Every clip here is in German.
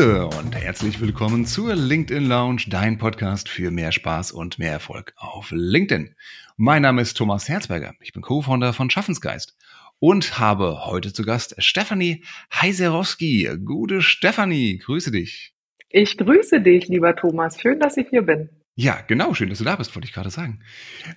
Gude und herzlich willkommen zur LinkedIn Lounge, dein Podcast für mehr Spaß und mehr Erfolg auf LinkedIn. Mein Name ist Thomas Herzberger, ich bin Co-Founder von Schaffensgeist und habe heute zu Gast Stefanie Heiserowski. Gute Stefanie, grüße dich. Ich grüße dich, lieber Thomas. Schön, dass ich hier bin. Ja, genau, schön, dass du da bist, wollte ich gerade sagen.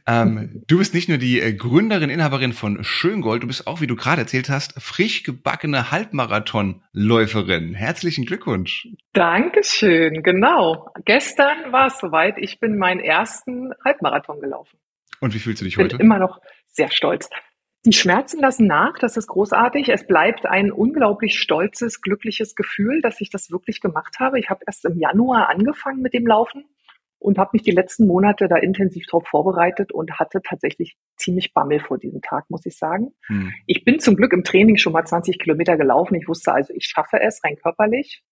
Ähm, du bist nicht nur die äh, Gründerin, Inhaberin von Schöngold, du bist auch, wie du gerade erzählt hast, frisch gebackene Halbmarathonläuferin. Herzlichen Glückwunsch. Dankeschön, genau. Gestern war es soweit, ich bin meinen ersten Halbmarathon gelaufen. Und wie fühlst du dich heute? Ich bin immer noch sehr stolz. Die Schmerzen lassen nach, das ist großartig. Es bleibt ein unglaublich stolzes, glückliches Gefühl, dass ich das wirklich gemacht habe. Ich habe erst im Januar angefangen mit dem Laufen und habe mich die letzten Monate da intensiv darauf vorbereitet und hatte tatsächlich ziemlich Bammel vor diesem Tag, muss ich sagen. Hm. Ich bin zum Glück im Training schon mal 20 Kilometer gelaufen. Ich wusste also, ich schaffe es rein körperlich,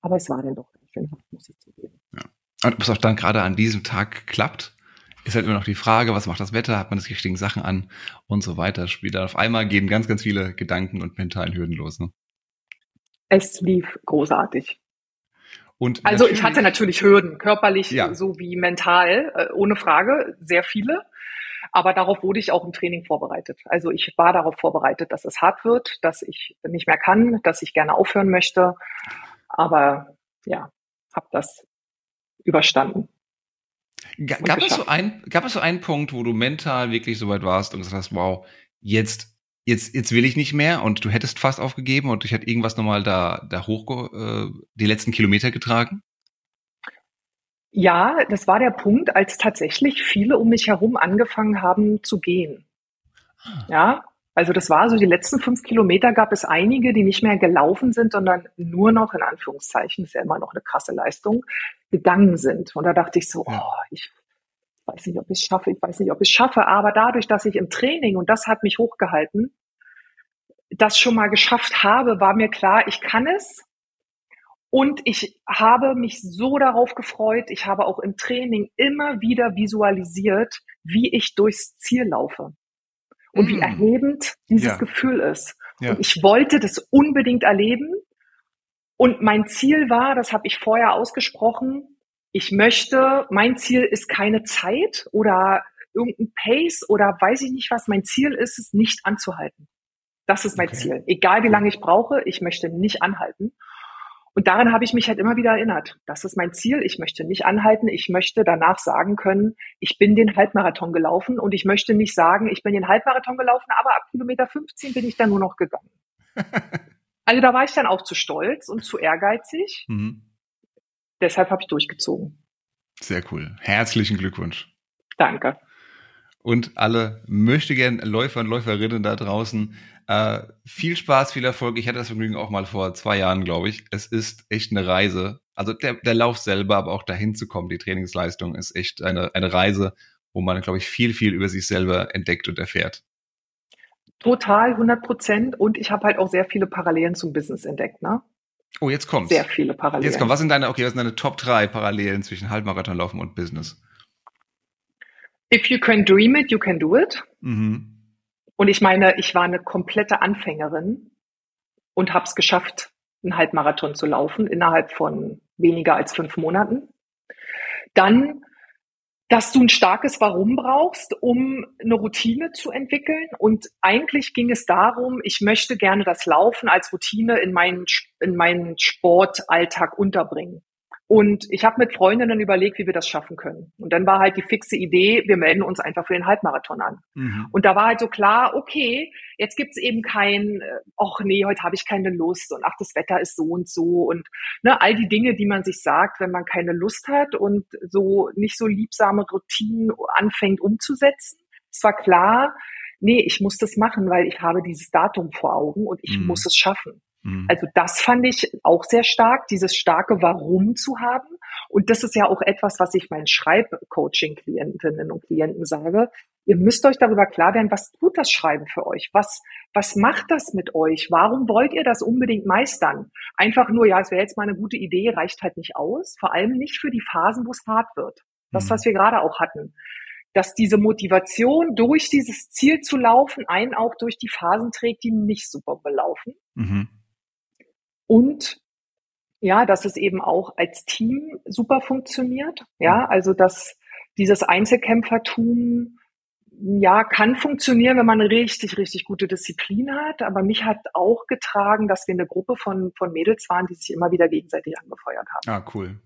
aber es war dann doch ganz muss ich zugeben. Ja. Und ob es auch dann gerade an diesem Tag klappt, ist halt immer noch die Frage, was macht das Wetter, hat man das richtigen Sachen an und so weiter. Wieder auf einmal gehen ganz, ganz viele Gedanken und mentalen Hürden los. Ne? Es lief großartig. Und also ich hatte natürlich Hürden, körperlich ja. sowie mental, äh, ohne Frage, sehr viele. Aber darauf wurde ich auch im Training vorbereitet. Also ich war darauf vorbereitet, dass es hart wird, dass ich nicht mehr kann, dass ich gerne aufhören möchte. Aber ja, habe das überstanden. Gab es, so ein, gab es so einen Punkt, wo du mental wirklich so weit warst und gesagt hast, wow, jetzt jetzt, jetzt will ich nicht mehr und du hättest fast aufgegeben und ich hätte irgendwas nochmal da, da hoch, äh, die letzten Kilometer getragen? Ja, das war der Punkt, als tatsächlich viele um mich herum angefangen haben zu gehen. Ah. Ja, also das war so, die letzten fünf Kilometer gab es einige, die nicht mehr gelaufen sind, sondern nur noch, in Anführungszeichen, ist ja immer noch eine krasse Leistung, gegangen sind. Und da dachte ich so, oh, ich weiß nicht, ob ich es schaffe, ich weiß nicht, ob ich es schaffe, aber dadurch, dass ich im Training, und das hat mich hochgehalten, das schon mal geschafft habe, war mir klar, ich kann es. Und ich habe mich so darauf gefreut. Ich habe auch im Training immer wieder visualisiert, wie ich durchs Ziel laufe und mm. wie erhebend dieses ja. Gefühl ist. Ja. Und ich wollte das unbedingt erleben. Und mein Ziel war, das habe ich vorher ausgesprochen, ich möchte, mein Ziel ist keine Zeit oder irgendein Pace oder weiß ich nicht was. Mein Ziel ist es, nicht anzuhalten. Das ist mein okay. Ziel. Egal wie lange ich brauche, ich möchte nicht anhalten. Und daran habe ich mich halt immer wieder erinnert. Das ist mein Ziel. Ich möchte nicht anhalten. Ich möchte danach sagen können, ich bin den Halbmarathon gelaufen und ich möchte nicht sagen, ich bin den Halbmarathon gelaufen, aber ab Kilometer 15 bin ich dann nur noch gegangen. also da war ich dann auch zu stolz und zu ehrgeizig. Mhm. Deshalb habe ich durchgezogen. Sehr cool. Herzlichen Glückwunsch. Danke. Und alle möchte gern Läufer und Läuferinnen da draußen. Äh, viel Spaß, viel Erfolg. Ich hatte das Vergnügen auch mal vor zwei Jahren, glaube ich. Es ist echt eine Reise. Also der, der Lauf selber, aber auch dahin zu kommen, die Trainingsleistung ist echt eine, eine Reise, wo man, glaube ich, viel, viel über sich selber entdeckt und erfährt. Total, 100 Prozent. Und ich habe halt auch sehr viele Parallelen zum Business entdeckt, ne? Oh, jetzt kommt's. Sehr viele Parallelen. Jetzt kommt. Was sind deine, okay, was sind deine Top 3 Parallelen zwischen Halbmarathonlaufen und Business? If you can dream it, you can do it. Mhm. Und ich meine, ich war eine komplette Anfängerin und habe es geschafft, einen Halbmarathon zu laufen innerhalb von weniger als fünf Monaten. Dann dass du ein starkes Warum brauchst, um eine Routine zu entwickeln. Und eigentlich ging es darum, ich möchte gerne das Laufen als Routine in meinen, in meinen Sportalltag unterbringen. Und ich habe mit Freundinnen überlegt, wie wir das schaffen können. Und dann war halt die fixe Idee, wir melden uns einfach für den Halbmarathon an. Mhm. Und da war halt so klar, okay, jetzt gibt's eben kein, äh, ach nee, heute habe ich keine Lust und ach, das Wetter ist so und so und ne, all die Dinge, die man sich sagt, wenn man keine Lust hat und so nicht so liebsame Routinen anfängt umzusetzen. Es war klar, nee, ich muss das machen, weil ich habe dieses Datum vor Augen und ich mhm. muss es schaffen. Mhm. Also das fand ich auch sehr stark, dieses starke Warum zu haben. Und das ist ja auch etwas, was ich meinen Schreibcoaching-Klientinnen und Klienten sage. Ihr müsst euch darüber klar werden, was tut das Schreiben für euch? Was, was macht das mit euch? Warum wollt ihr das unbedingt meistern? Einfach nur, ja, es wäre jetzt mal eine gute Idee, reicht halt nicht aus. Vor allem nicht für die Phasen, wo es hart wird. Das, mhm. was wir gerade auch hatten dass diese Motivation, durch dieses Ziel zu laufen, einen auch durch die Phasen trägt, die nicht super belaufen. Mhm. Und ja, dass es eben auch als Team super funktioniert. Ja, mhm. also dass dieses Einzelkämpfertum ja, kann funktionieren, wenn man richtig, richtig gute Disziplin hat. Aber mich hat auch getragen, dass wir eine Gruppe von, von Mädels waren, die sich immer wieder gegenseitig angefeuert haben. Ah, cool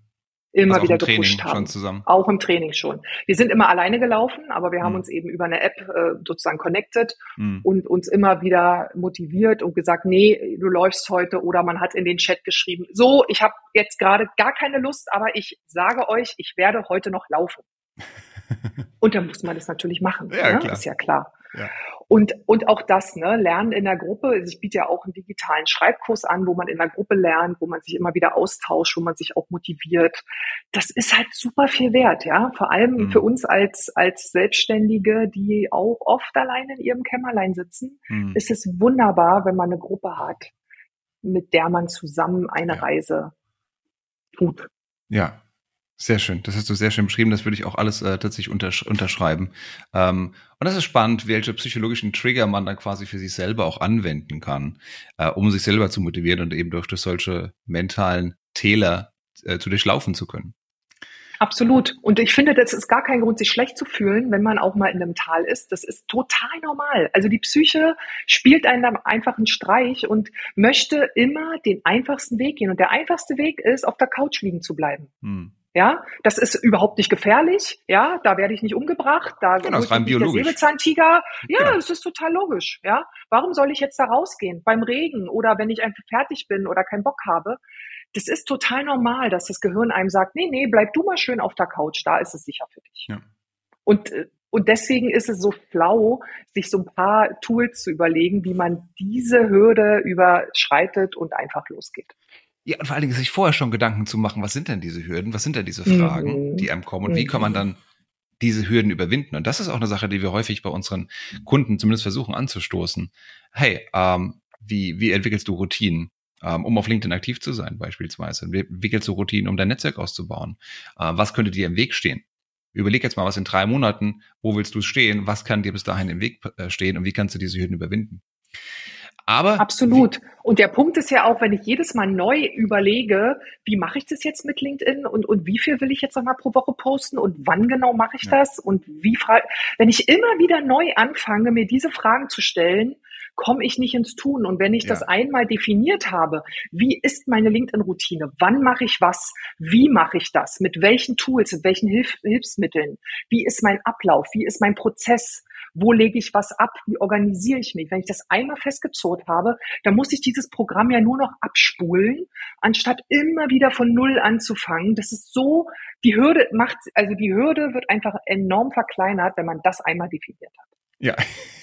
immer also wieder gepusht haben. Schon zusammen. Auch im Training schon. Wir sind immer alleine gelaufen, aber wir haben mhm. uns eben über eine App äh, sozusagen connected mhm. und uns immer wieder motiviert und gesagt, nee, du läufst heute oder man hat in den Chat geschrieben, so, ich habe jetzt gerade gar keine Lust, aber ich sage euch, ich werde heute noch laufen. und dann muss man das natürlich machen. Ja, ne? Ist ja klar. Ja. Und, und auch das, ne, Lernen in der Gruppe. Also ich biete ja auch einen digitalen Schreibkurs an, wo man in der Gruppe lernt, wo man sich immer wieder austauscht, wo man sich auch motiviert. Das ist halt super viel wert, ja. Vor allem mhm. für uns als, als Selbstständige, die auch oft allein in ihrem Kämmerlein sitzen, mhm. ist es wunderbar, wenn man eine Gruppe hat, mit der man zusammen eine ja. Reise tut. Ja, sehr schön, das hast du sehr schön beschrieben. Das würde ich auch alles äh, tatsächlich untersch unterschreiben. Ähm, und das ist spannend, welche psychologischen Trigger man dann quasi für sich selber auch anwenden kann, äh, um sich selber zu motivieren und eben durch, durch solche mentalen Täler äh, zu durchlaufen zu können. Absolut. Und ich finde, das ist gar kein Grund, sich schlecht zu fühlen, wenn man auch mal in einem Tal ist. Das ist total normal. Also die Psyche spielt einen einfach einen Streich und möchte immer den einfachsten Weg gehen. Und der einfachste Weg ist, auf der Couch liegen zu bleiben. Hm. Ja, das ist überhaupt nicht gefährlich. Ja, da werde ich nicht umgebracht. Da genau, ist rein biologisch. Der Säbelzahntiger. Ja, genau. das ist total logisch. Ja, warum soll ich jetzt da rausgehen beim Regen oder wenn ich einfach fertig bin oder keinen Bock habe? Das ist total normal, dass das Gehirn einem sagt, nee, nee, bleib du mal schön auf der Couch, da ist es sicher für dich. Ja. Und äh, und deswegen ist es so flau, sich so ein paar Tools zu überlegen, wie man diese Hürde überschreitet und einfach losgeht. Ja, und vor allen Dingen sich vorher schon Gedanken zu machen, was sind denn diese Hürden, was sind denn diese Fragen, mhm. die einem kommen und mhm. wie kann man dann diese Hürden überwinden? Und das ist auch eine Sache, die wir häufig bei unseren Kunden zumindest versuchen anzustoßen. Hey, ähm, wie, wie entwickelst du Routinen? Ähm, um auf LinkedIn aktiv zu sein, beispielsweise. Wie entwickelst du Routinen, um dein Netzwerk auszubauen? Äh, was könnte dir im Weg stehen? Überleg jetzt mal, was in drei Monaten, wo willst du stehen? Was kann dir bis dahin im Weg äh, stehen und wie kannst du diese Hürden überwinden? Aber absolut. Und der Punkt ist ja auch, wenn ich jedes Mal neu überlege, wie mache ich das jetzt mit LinkedIn und, und wie viel will ich jetzt nochmal pro Woche posten und wann genau mache ich ja. das und wie frage, wenn ich immer wieder neu anfange, mir diese Fragen zu stellen, komme ich nicht ins Tun. Und wenn ich ja. das einmal definiert habe, wie ist meine LinkedIn-Routine? Wann mache ich was? Wie mache ich das? Mit welchen Tools? Mit welchen Hilf Hilfsmitteln? Wie ist mein Ablauf? Wie ist mein Prozess? Wo lege ich was ab, wie organisiere ich mich. Wenn ich das einmal festgezurrt habe, dann muss ich dieses Programm ja nur noch abspulen, anstatt immer wieder von Null anzufangen. Das ist so, die Hürde macht, also die Hürde wird einfach enorm verkleinert, wenn man das einmal definiert hat. Ja,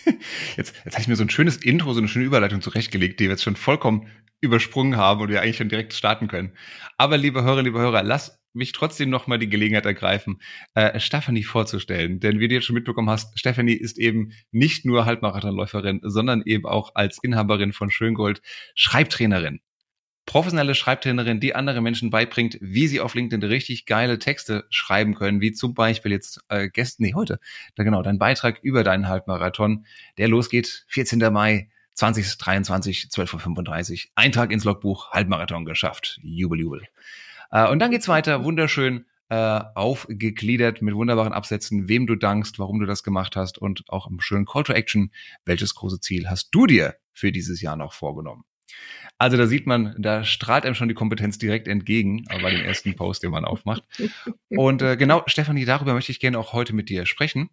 jetzt, jetzt habe ich mir so ein schönes Intro, so eine schöne Überleitung zurechtgelegt, die wir jetzt schon vollkommen übersprungen haben und wir eigentlich schon direkt starten können. Aber liebe Hörer, liebe Hörer, lass mich trotzdem nochmal die Gelegenheit ergreifen, äh, Stephanie vorzustellen. Denn wie du jetzt schon mitbekommen hast, Stephanie ist eben nicht nur Halbmarathonläuferin, sondern eben auch als Inhaberin von Schöngold Schreibtrainerin. Professionelle Schreibtrainerin, die andere Menschen beibringt, wie sie auf LinkedIn richtig geile Texte schreiben können, wie zum Beispiel jetzt äh, gestern, nee, heute, da genau, dein Beitrag über deinen Halbmarathon, der losgeht, 14. Mai 2023, 12.35 Uhr. Eintrag ins Logbuch, Halbmarathon geschafft. Jubel, jubel. Äh, und dann geht's weiter, wunderschön äh, aufgegliedert mit wunderbaren Absätzen, wem du dankst, warum du das gemacht hast und auch im schönen Call to Action, welches große Ziel hast du dir für dieses Jahr noch vorgenommen? Also da sieht man, da strahlt einem schon die Kompetenz direkt entgegen, bei dem ersten Post, den man aufmacht. Und äh, genau, Stefanie, darüber möchte ich gerne auch heute mit dir sprechen.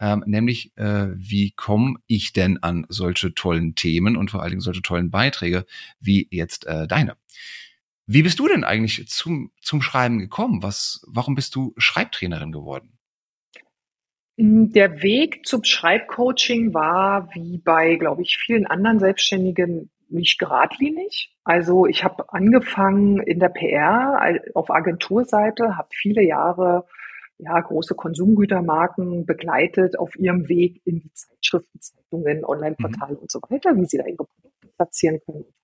Ähm, nämlich, äh, wie komme ich denn an solche tollen Themen und vor allen Dingen solche tollen Beiträge wie jetzt äh, deine? Wie bist du denn eigentlich zum, zum Schreiben gekommen? Was, warum bist du Schreibtrainerin geworden? Mm, der Weg zum Schreibcoaching war, wie bei, glaube ich, vielen anderen Selbstständigen, nicht geradlinig. Also ich habe angefangen in der PR auf Agenturseite, habe viele Jahre ja, große Konsumgütermarken begleitet auf ihrem Weg in die Zeitschriften, Zeitungen, Online-Portale mhm. und so weiter, wie sie da ihre Produkte platzieren können. Und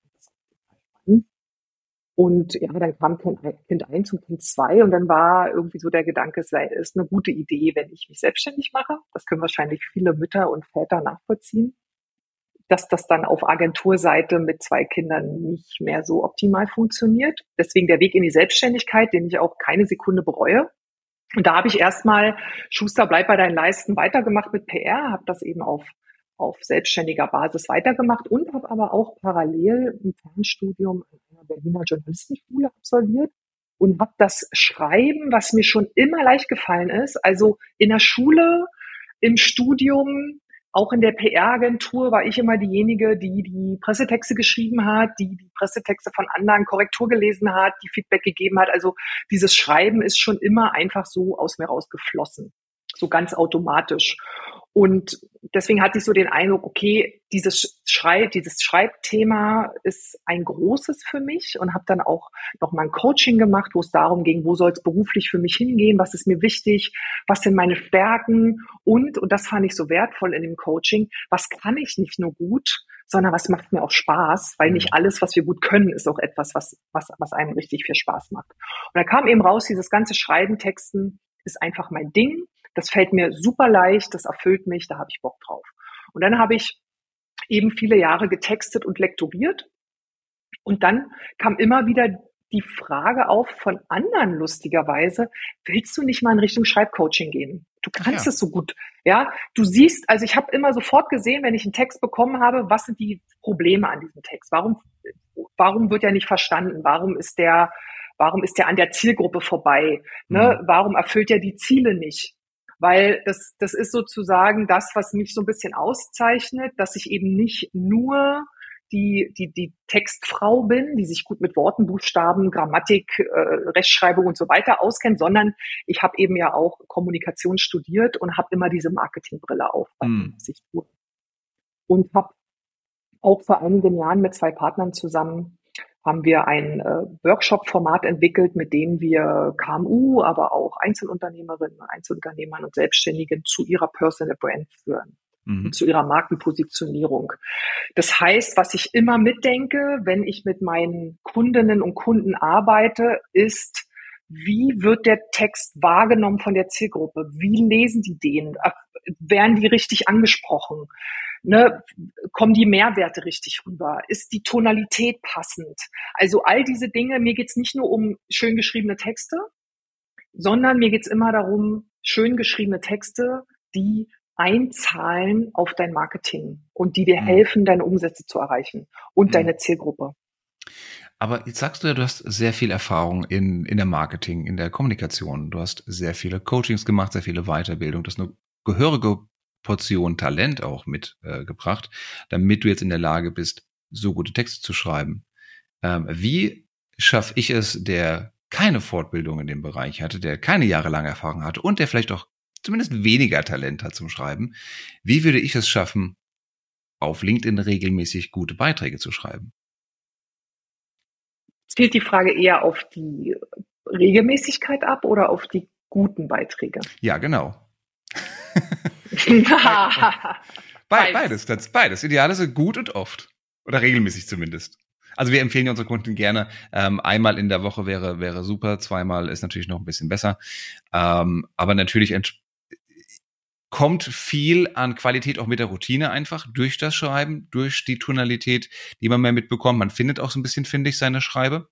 ja, dann kam Kind 1 und Kind 2 und dann war irgendwie so der Gedanke, es sei, ist eine gute Idee, wenn ich mich selbstständig mache. Das können wahrscheinlich viele Mütter und Väter nachvollziehen. dass das dann auf Agenturseite mit zwei Kindern nicht mehr so optimal funktioniert. Deswegen der Weg in die Selbstständigkeit, den ich auch keine Sekunde bereue. Und da habe ich erstmal Schuster bleib bei deinen Leisten weitergemacht mit PR, habe das eben auf auf selbstständiger Basis weitergemacht und habe aber auch parallel ein Fernstudium an einer Berliner Journalistenschule absolviert und habe das Schreiben, was mir schon immer leicht gefallen ist, also in der Schule, im Studium, auch in der PR-Agentur war ich immer diejenige, die die Pressetexte geschrieben hat, die die Pressetexte von anderen Korrektur gelesen hat, die Feedback gegeben hat. Also dieses Schreiben ist schon immer einfach so aus mir rausgeflossen, so ganz automatisch. Und deswegen hatte ich so den Eindruck, okay, dieses Schrei dieses Schreibthema ist ein großes für mich und habe dann auch noch mal ein Coaching gemacht, wo es darum ging, wo soll es beruflich für mich hingehen, was ist mir wichtig, was sind meine Stärken und, und das fand ich so wertvoll in dem Coaching, was kann ich nicht nur gut, sondern was macht mir auch Spaß, weil nicht mhm. alles, was wir gut können, ist auch etwas, was, was, was einem richtig viel Spaß macht. Und da kam eben raus, dieses ganze Schreiben, Texten ist einfach mein Ding das fällt mir super leicht, das erfüllt mich, da habe ich Bock drauf. Und dann habe ich eben viele Jahre getextet und lektoriert. Und dann kam immer wieder die Frage auf von anderen lustigerweise, willst du nicht mal in Richtung Schreibcoaching gehen? Du kannst ja. es so gut. Ja, du siehst, also ich habe immer sofort gesehen, wenn ich einen Text bekommen habe, was sind die Probleme an diesem Text? Warum, warum wird er nicht verstanden? Warum ist der, warum ist der an der Zielgruppe vorbei? Ne? Mhm. Warum erfüllt er die Ziele nicht? Weil das, das ist sozusagen das, was mich so ein bisschen auszeichnet, dass ich eben nicht nur die, die, die Textfrau bin, die sich gut mit Worten, Buchstaben, Grammatik, äh, Rechtschreibung und so weiter auskennt, sondern ich habe eben ja auch Kommunikation studiert und habe immer diese Marketingbrille auf, mm. was ich tue. Und habe auch vor einigen Jahren mit zwei Partnern zusammen haben wir ein äh, Workshop-Format entwickelt, mit dem wir KMU, aber auch Einzelunternehmerinnen, Einzelunternehmern und Selbstständigen zu ihrer Personal Brand führen. Mhm. zu ihrer Markenpositionierung. Das heißt, was ich immer mitdenke, wenn ich mit meinen Kundinnen und Kunden arbeite, ist, wie wird der Text wahrgenommen von der Zielgruppe? Wie lesen die den? Werden die richtig angesprochen? Ne, kommen die Mehrwerte richtig rüber? Ist die Tonalität passend? Also all diese Dinge, mir geht's nicht nur um schön geschriebene Texte, sondern mir geht's immer darum, schön geschriebene Texte, die einzahlen auf dein Marketing und die dir mhm. helfen, deine Umsätze zu erreichen und mhm. deine Zielgruppe. Aber jetzt sagst du ja, du hast sehr viel Erfahrung in, in der Marketing, in der Kommunikation. Du hast sehr viele Coachings gemacht, sehr viele Weiterbildung. Das ist eine gehörige Portion Talent auch mitgebracht, äh, damit du jetzt in der Lage bist, so gute Texte zu schreiben. Ähm, wie schaffe ich es, der keine Fortbildung in dem Bereich hatte, der keine jahrelange Erfahrung hatte und der vielleicht auch zumindest weniger Talent hat zum Schreiben, wie würde ich es schaffen, auf LinkedIn regelmäßig gute Beiträge zu schreiben? Zielt die Frage eher auf die Regelmäßigkeit ab oder auf die guten Beiträge? Ja, genau. Be beides, das, beides. Ideale sind gut und oft. Oder regelmäßig zumindest. Also wir empfehlen unsere Kunden gerne. Ähm, einmal in der Woche wäre, wäre super, zweimal ist natürlich noch ein bisschen besser. Ähm, aber natürlich kommt viel an Qualität auch mit der Routine einfach durch das Schreiben, durch die Tonalität, die man mehr mitbekommt. Man findet auch so ein bisschen, finde ich, seine Schreibe.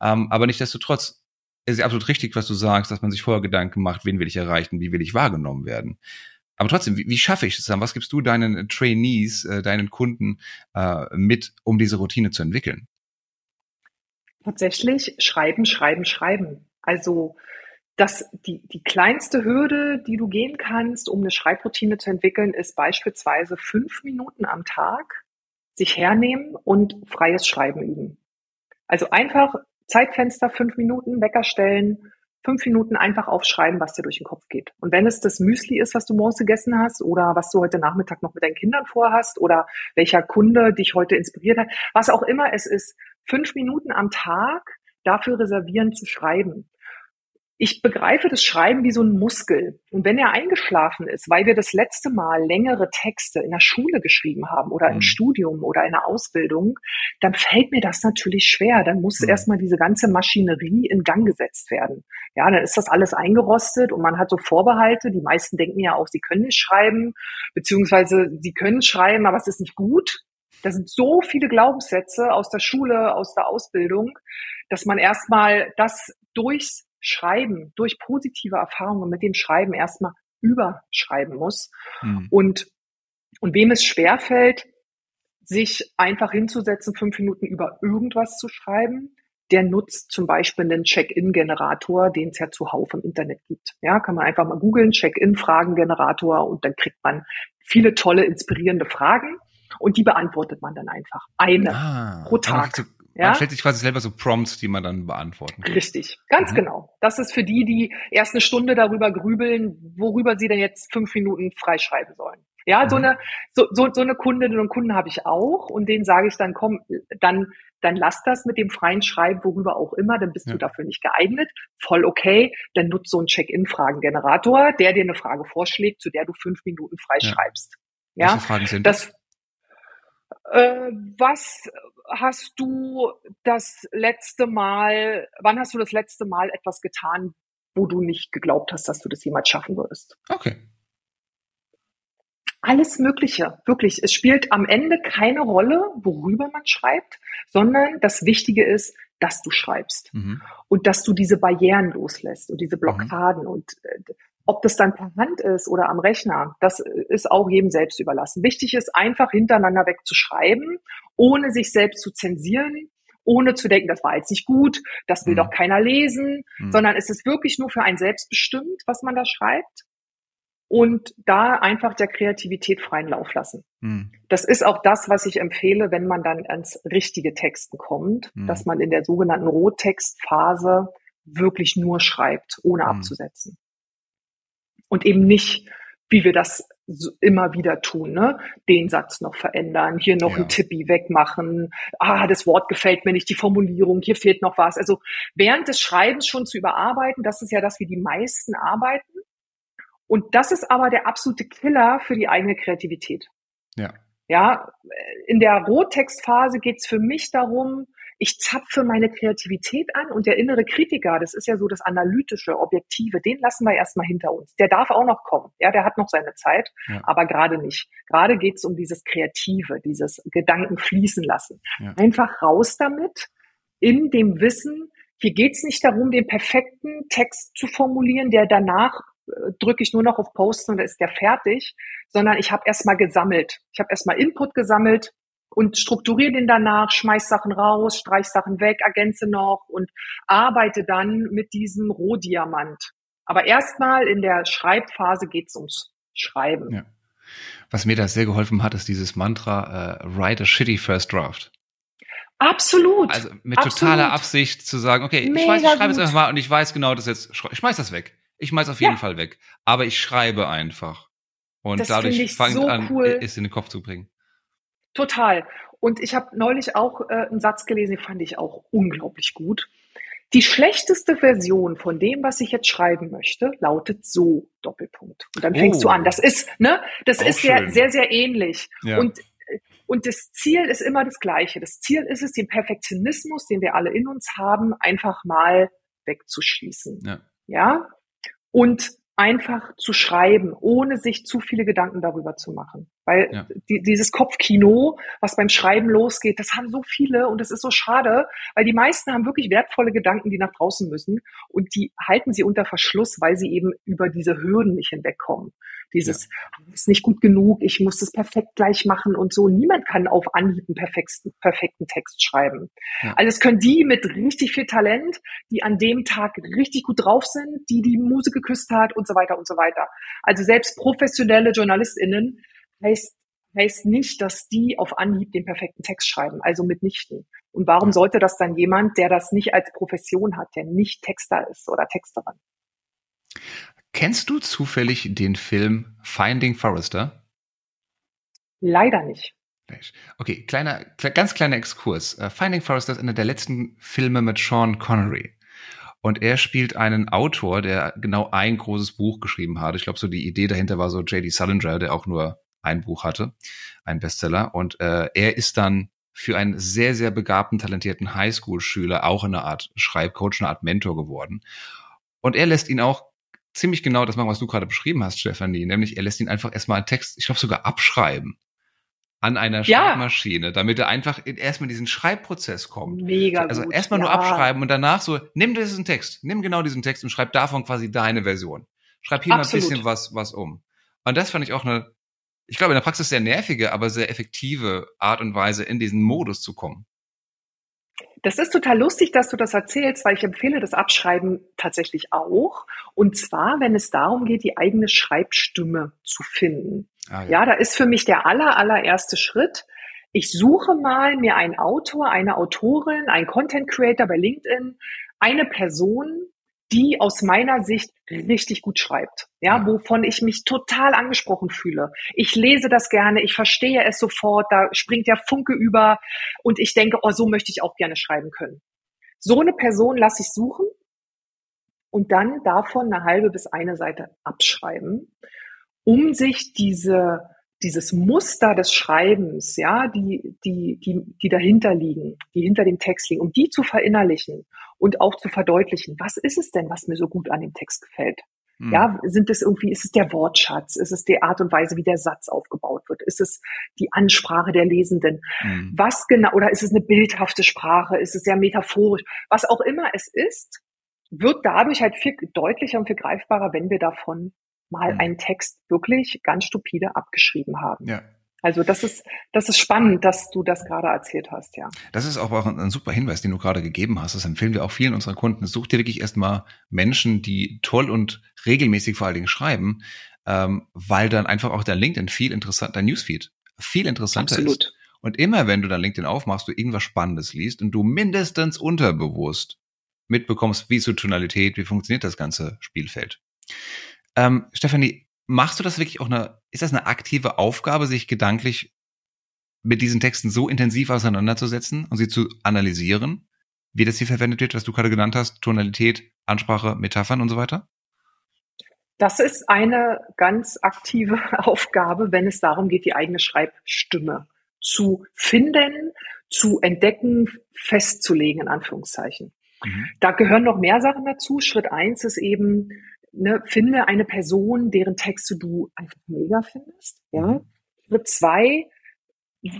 Ähm, aber nichtsdestotrotz ist es absolut richtig, was du sagst, dass man sich vorher Gedanken macht, wen will ich erreichen, wie will ich wahrgenommen werden. Aber trotzdem, wie, wie schaffe ich es dann? Was gibst du deinen Trainees, äh, deinen Kunden äh, mit, um diese Routine zu entwickeln? Tatsächlich schreiben, schreiben, schreiben. Also das, die, die kleinste Hürde, die du gehen kannst, um eine Schreibroutine zu entwickeln, ist beispielsweise fünf Minuten am Tag sich hernehmen und freies Schreiben üben. Also einfach Zeitfenster, fünf Minuten, Wecker stellen, fünf Minuten einfach aufschreiben, was dir durch den Kopf geht. Und wenn es das Müsli ist, was du morgens gegessen hast oder was du heute Nachmittag noch mit deinen Kindern vorhast oder welcher Kunde dich heute inspiriert hat, was auch immer es ist, fünf Minuten am Tag dafür reservieren zu schreiben ich begreife das Schreiben wie so ein Muskel. Und wenn er eingeschlafen ist, weil wir das letzte Mal längere Texte in der Schule geschrieben haben oder im mhm. Studium oder in der Ausbildung, dann fällt mir das natürlich schwer. Dann muss mhm. erstmal diese ganze Maschinerie in Gang gesetzt werden. Ja, dann ist das alles eingerostet und man hat so Vorbehalte. Die meisten denken ja auch, sie können nicht schreiben, beziehungsweise sie können schreiben, aber es ist nicht gut. Da sind so viele Glaubenssätze aus der Schule, aus der Ausbildung, dass man erstmal das durchs Schreiben, durch positive Erfahrungen mit dem Schreiben erstmal überschreiben muss. Mhm. Und, und wem es schwerfällt, sich einfach hinzusetzen, fünf Minuten über irgendwas zu schreiben, der nutzt zum Beispiel einen Check-in-Generator, den es ja zuhauf im Internet gibt. Ja, kann man einfach mal googeln, Check-in-Fragengenerator und dann kriegt man viele tolle, inspirierende Fragen und die beantwortet man dann einfach. Eine ah, pro Tag. Ja? Man stellt sich quasi selber so Prompts, die man dann beantworten kann. Richtig, ganz mhm. genau. Das ist für die, die erst eine Stunde darüber grübeln, worüber sie denn jetzt fünf Minuten freischreiben sollen. Ja, mhm. so eine, so, so, so eine Kundinnen und Kunden habe ich auch und denen sage ich dann, komm, dann, dann lass das mit dem freien Schreiben, worüber auch immer, dann bist ja. du dafür nicht geeignet. Voll okay, dann nutzt so einen Check-in-Fragengenerator, der dir eine Frage vorschlägt, zu der du fünf Minuten frei ja. Ja, Welche Fragen sind das? Äh, was hast du das letzte Mal, wann hast du das letzte Mal etwas getan, wo du nicht geglaubt hast, dass du das jemals schaffen würdest? Okay. Alles Mögliche, wirklich. Es spielt am Ende keine Rolle, worüber man schreibt, sondern das Wichtige ist, dass du schreibst mhm. und dass du diese Barrieren loslässt und diese mhm. Blockaden mhm. und äh, ob das dann per Hand ist oder am Rechner, das ist auch jedem selbst überlassen. Wichtig ist einfach hintereinander weg zu schreiben, ohne sich selbst zu zensieren, ohne zu denken, das war jetzt nicht gut, das will mhm. doch keiner lesen, mhm. sondern es ist wirklich nur für einen selbst bestimmt, was man da schreibt. Und da einfach der Kreativität freien Lauf lassen. Mhm. Das ist auch das, was ich empfehle, wenn man dann ans richtige Texten kommt, mhm. dass man in der sogenannten Rohtextphase wirklich nur schreibt, ohne mhm. abzusetzen und eben nicht, wie wir das immer wieder tun, ne? Den Satz noch verändern, hier noch ja. ein Tippi wegmachen, ah, das Wort gefällt mir nicht, die Formulierung, hier fehlt noch was. Also während des Schreibens schon zu überarbeiten, das ist ja das, wie die meisten arbeiten. Und das ist aber der absolute Killer für die eigene Kreativität. Ja. Ja, in der Rohtextphase geht es für mich darum, ich zapfe meine Kreativität an und der innere Kritiker, das ist ja so das analytische, objektive, den lassen wir erstmal hinter uns. Der darf auch noch kommen. Ja, der hat noch seine Zeit, ja. aber gerade nicht. Gerade geht es um dieses Kreative, dieses Gedanken fließen lassen. Ja. Einfach raus damit, in dem Wissen, hier geht es nicht darum, den perfekten Text zu formulieren, der danach äh, drücke ich nur noch auf Posten und dann ist der fertig, sondern ich habe erstmal gesammelt. Ich habe erstmal Input gesammelt, und strukturiere den danach, schmeiß Sachen raus, streich Sachen weg, ergänze noch und arbeite dann mit diesem Rohdiamant. Aber erstmal in der Schreibphase geht's ums Schreiben. Ja. Was mir da sehr geholfen hat, ist dieses Mantra, äh, write a shitty first draft. Absolut. Also mit Absolut. totaler Absicht zu sagen, okay, Mega ich weiß, ich schreibe gut. jetzt einfach mal und ich weiß genau, dass jetzt, ich schmeiß das weg. Ich schmeiß auf jeden ja. Fall weg. Aber ich schreibe einfach. Und das dadurch fange so an, cool. es in den Kopf zu bringen. Total. Und ich habe neulich auch äh, einen Satz gelesen, den fand ich auch unglaublich gut. Die schlechteste Version von dem, was ich jetzt schreiben möchte, lautet so Doppelpunkt. Und dann fängst oh. du an. Das ist, ne, das auch ist sehr, sehr, sehr ähnlich. Ja. Und und das Ziel ist immer das gleiche. Das Ziel ist es, den Perfektionismus, den wir alle in uns haben, einfach mal wegzuschließen. Ja. ja? Und einfach zu schreiben, ohne sich zu viele Gedanken darüber zu machen. Weil ja. die, dieses Kopfkino, was beim Schreiben losgeht, das haben so viele und das ist so schade, weil die meisten haben wirklich wertvolle Gedanken, die nach draußen müssen und die halten sie unter Verschluss, weil sie eben über diese Hürden nicht hinwegkommen. Dieses ja. ist nicht gut genug, ich muss es perfekt gleich machen und so. Niemand kann auf Anhieb einen perfekten, perfekten Text schreiben. Ja. Also es können die mit richtig viel Talent, die an dem Tag richtig gut drauf sind, die die Muse geküsst hat und so weiter und so weiter. Also selbst professionelle JournalistInnen heißt, heißt nicht, dass die auf Anhieb den perfekten Text schreiben, also mitnichten. Und warum sollte das dann jemand, der das nicht als Profession hat, der nicht Texter ist oder Texterin? Kennst du zufällig den Film Finding Forrester? Leider nicht. Okay, kleiner, ganz kleiner Exkurs. Uh, Finding Forrester ist einer der letzten Filme mit Sean Connery. Und er spielt einen Autor, der genau ein großes Buch geschrieben hat. Ich glaube, so die Idee dahinter war so J.D. Salinger, der auch nur ein Buch hatte, ein Bestseller. Und äh, er ist dann für einen sehr, sehr begabten, talentierten Highschool-Schüler auch eine Art Schreibcoach, eine Art Mentor geworden. Und er lässt ihn auch ziemlich genau das machen, was du gerade beschrieben hast, Stephanie, nämlich er lässt ihn einfach erstmal einen Text, ich glaube sogar abschreiben. an einer Schreibmaschine, ja. damit er einfach erstmal diesen Schreibprozess kommt. Mega. Also gut, erstmal ja. nur abschreiben und danach so, nimm diesen Text, nimm genau diesen Text und schreib davon quasi deine Version. Schreib hier Absolut. mal ein bisschen was, was um. Und das fand ich auch eine, ich glaube, in der Praxis sehr nervige, aber sehr effektive Art und Weise, in diesen Modus zu kommen. Das ist total lustig, dass du das erzählst, weil ich empfehle das Abschreiben tatsächlich auch. Und zwar, wenn es darum geht, die eigene Schreibstimme zu finden. Ah, ja. ja, da ist für mich der aller, allererste Schritt. Ich suche mal mir einen Autor, eine Autorin, einen Content Creator bei LinkedIn, eine Person, die aus meiner Sicht richtig gut schreibt, ja, wovon ich mich total angesprochen fühle. Ich lese das gerne, ich verstehe es sofort, da springt der Funke über und ich denke, oh, so möchte ich auch gerne schreiben können. So eine Person lasse ich suchen und dann davon eine halbe bis eine Seite abschreiben, um sich diese dieses Muster des Schreibens, ja, die, die, die, die dahinter liegen, die hinter dem Text liegen, um die zu verinnerlichen und auch zu verdeutlichen, was ist es denn, was mir so gut an dem Text gefällt? Mhm. Ja, sind es irgendwie, ist es der Wortschatz? Ist es die Art und Weise, wie der Satz aufgebaut wird? Ist es die Ansprache der Lesenden? Mhm. Was genau, oder ist es eine bildhafte Sprache? Ist es sehr metaphorisch? Was auch immer es ist, wird dadurch halt viel deutlicher und viel greifbarer, wenn wir davon mal mhm. einen Text wirklich ganz stupide abgeschrieben haben. Ja. Also das ist, das ist spannend, dass du das gerade erzählt hast, ja. Das ist auch ein, ein super Hinweis, den du gerade gegeben hast. Das empfehlen wir auch vielen unserer Kunden. Such dir wirklich erstmal Menschen, die toll und regelmäßig vor allen Dingen schreiben, ähm, weil dann einfach auch dein LinkedIn viel interessanter, dein Newsfeed viel interessanter Absolut. ist. Und immer wenn du dein LinkedIn aufmachst, du irgendwas Spannendes liest und du mindestens unterbewusst mitbekommst, wie ist so Tonalität, wie funktioniert das ganze Spielfeld. Ähm, Stefanie, machst du das wirklich auch eine, ist das eine aktive Aufgabe, sich gedanklich mit diesen Texten so intensiv auseinanderzusetzen und sie zu analysieren, wie das hier verwendet wird, was du gerade genannt hast, Tonalität, Ansprache, Metaphern und so weiter? Das ist eine ganz aktive Aufgabe, wenn es darum geht, die eigene Schreibstimme zu finden, zu entdecken, festzulegen, in Anführungszeichen. Mhm. Da gehören noch mehr Sachen dazu. Schritt eins ist eben, ne, finde eine Person, deren Texte du einfach mega findest. Ja. Mhm. Schritt zwei,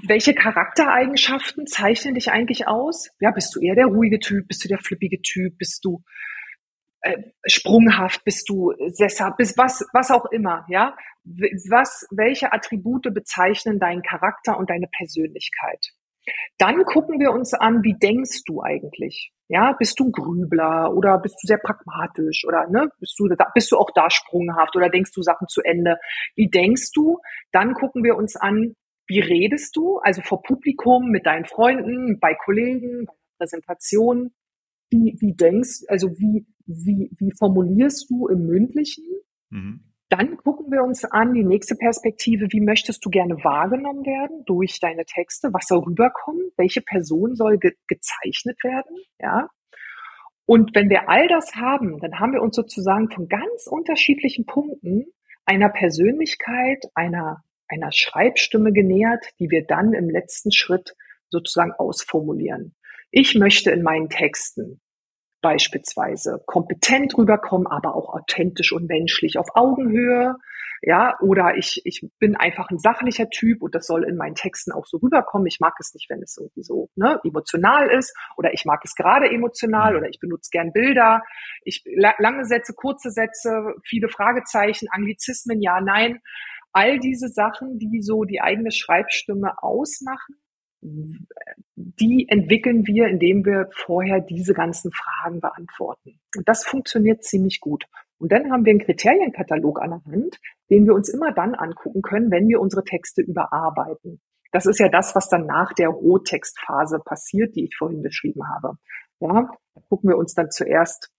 welche Charaktereigenschaften zeichnen dich eigentlich aus? Ja, bist du eher der ruhige Typ? Bist du der flippige Typ? Bist du äh, sprunghaft? Bist du sesshaft? Bist was, was auch immer? Ja, was, welche Attribute bezeichnen deinen Charakter und deine Persönlichkeit? Dann gucken wir uns an, wie denkst du eigentlich? Ja, bist du Grübler oder bist du sehr pragmatisch oder ne, bist du da, bist du auch da sprunghaft oder denkst du Sachen zu Ende? Wie denkst du? Dann gucken wir uns an, wie redest du? Also vor Publikum, mit deinen Freunden, bei Kollegen, bei Präsentationen. Wie, wie denkst, also wie, wie, wie formulierst du im Mündlichen? Mhm. Dann gucken wir uns an die nächste Perspektive. Wie möchtest du gerne wahrgenommen werden durch deine Texte? Was soll rüberkommen? Welche Person soll ge gezeichnet werden? Ja. Und wenn wir all das haben, dann haben wir uns sozusagen von ganz unterschiedlichen Punkten einer Persönlichkeit, einer, einer Schreibstimme genähert, die wir dann im letzten Schritt sozusagen ausformulieren. Ich möchte in meinen Texten beispielsweise kompetent rüberkommen, aber auch authentisch und menschlich auf Augenhöhe. Ja, oder ich, ich bin einfach ein sachlicher Typ und das soll in meinen Texten auch so rüberkommen. Ich mag es nicht, wenn es irgendwie so ne, emotional ist oder ich mag es gerade emotional oder ich benutze gern Bilder. Ich lange Sätze, kurze Sätze, viele Fragezeichen, Anglizismen, ja, nein. All diese Sachen, die so die eigene Schreibstimme ausmachen, die entwickeln wir, indem wir vorher diese ganzen Fragen beantworten. Und das funktioniert ziemlich gut. Und dann haben wir einen Kriterienkatalog an der Hand, den wir uns immer dann angucken können, wenn wir unsere Texte überarbeiten. Das ist ja das, was dann nach der Rohtextphase passiert, die ich vorhin beschrieben habe. Ja, gucken wir uns dann zuerst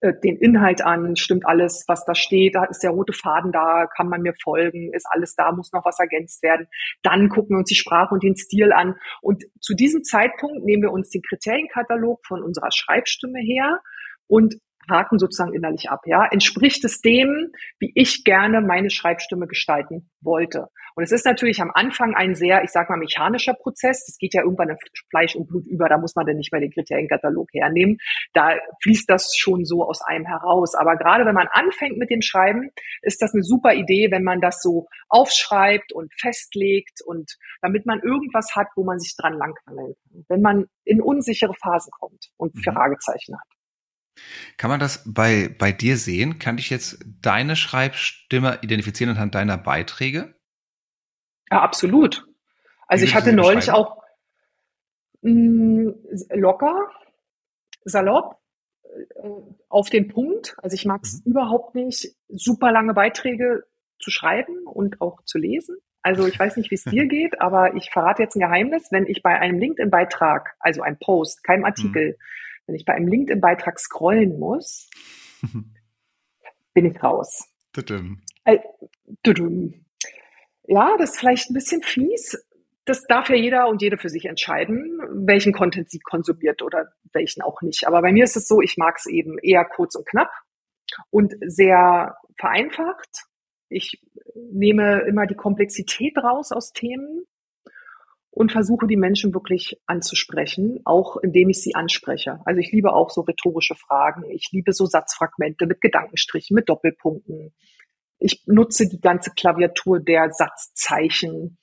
äh, den Inhalt an, stimmt alles, was da steht, da ist der rote Faden da, kann man mir folgen, ist alles da, muss noch was ergänzt werden. Dann gucken wir uns die Sprache und den Stil an. Und zu diesem Zeitpunkt nehmen wir uns den Kriterienkatalog von unserer Schreibstimme her und haken sozusagen innerlich ab, ja. Entspricht es dem, wie ich gerne meine Schreibstimme gestalten wollte? Und es ist natürlich am Anfang ein sehr, ich sag mal, mechanischer Prozess. Das geht ja irgendwann in Fleisch und Blut über. Da muss man dann nicht mehr den Kriterienkatalog hernehmen. Da fließt das schon so aus einem heraus. Aber gerade wenn man anfängt mit dem Schreiben, ist das eine super Idee, wenn man das so aufschreibt und festlegt und damit man irgendwas hat, wo man sich dran langhangeln kann. Wenn man in unsichere Phasen kommt und mhm. Fragezeichen hat. Kann man das bei, bei dir sehen? Kann ich jetzt deine Schreibstimme identifizieren anhand deiner Beiträge? Ja, absolut. Also ich hatte neulich auch mh, mm, locker, salopp, äh, auf den Punkt. Also ich mag es mhm. überhaupt nicht, super lange Beiträge zu schreiben und auch zu lesen. Also ich weiß nicht, wie es dir geht, aber ich verrate jetzt ein Geheimnis. Wenn ich bei einem LinkedIn-Beitrag, also ein Post, keinem Artikel, mhm. Wenn ich bei einem LinkedIn-Beitrag scrollen muss, bin ich raus. Äh, ja, das ist vielleicht ein bisschen fies. Das darf ja jeder und jede für sich entscheiden, welchen Content sie konsumiert oder welchen auch nicht. Aber bei mir ist es so, ich mag es eben eher kurz und knapp und sehr vereinfacht. Ich nehme immer die Komplexität raus aus Themen und versuche die Menschen wirklich anzusprechen, auch indem ich sie anspreche. Also ich liebe auch so rhetorische Fragen. Ich liebe so Satzfragmente mit Gedankenstrichen, mit Doppelpunkten. Ich nutze die ganze Klaviatur der Satzzeichen.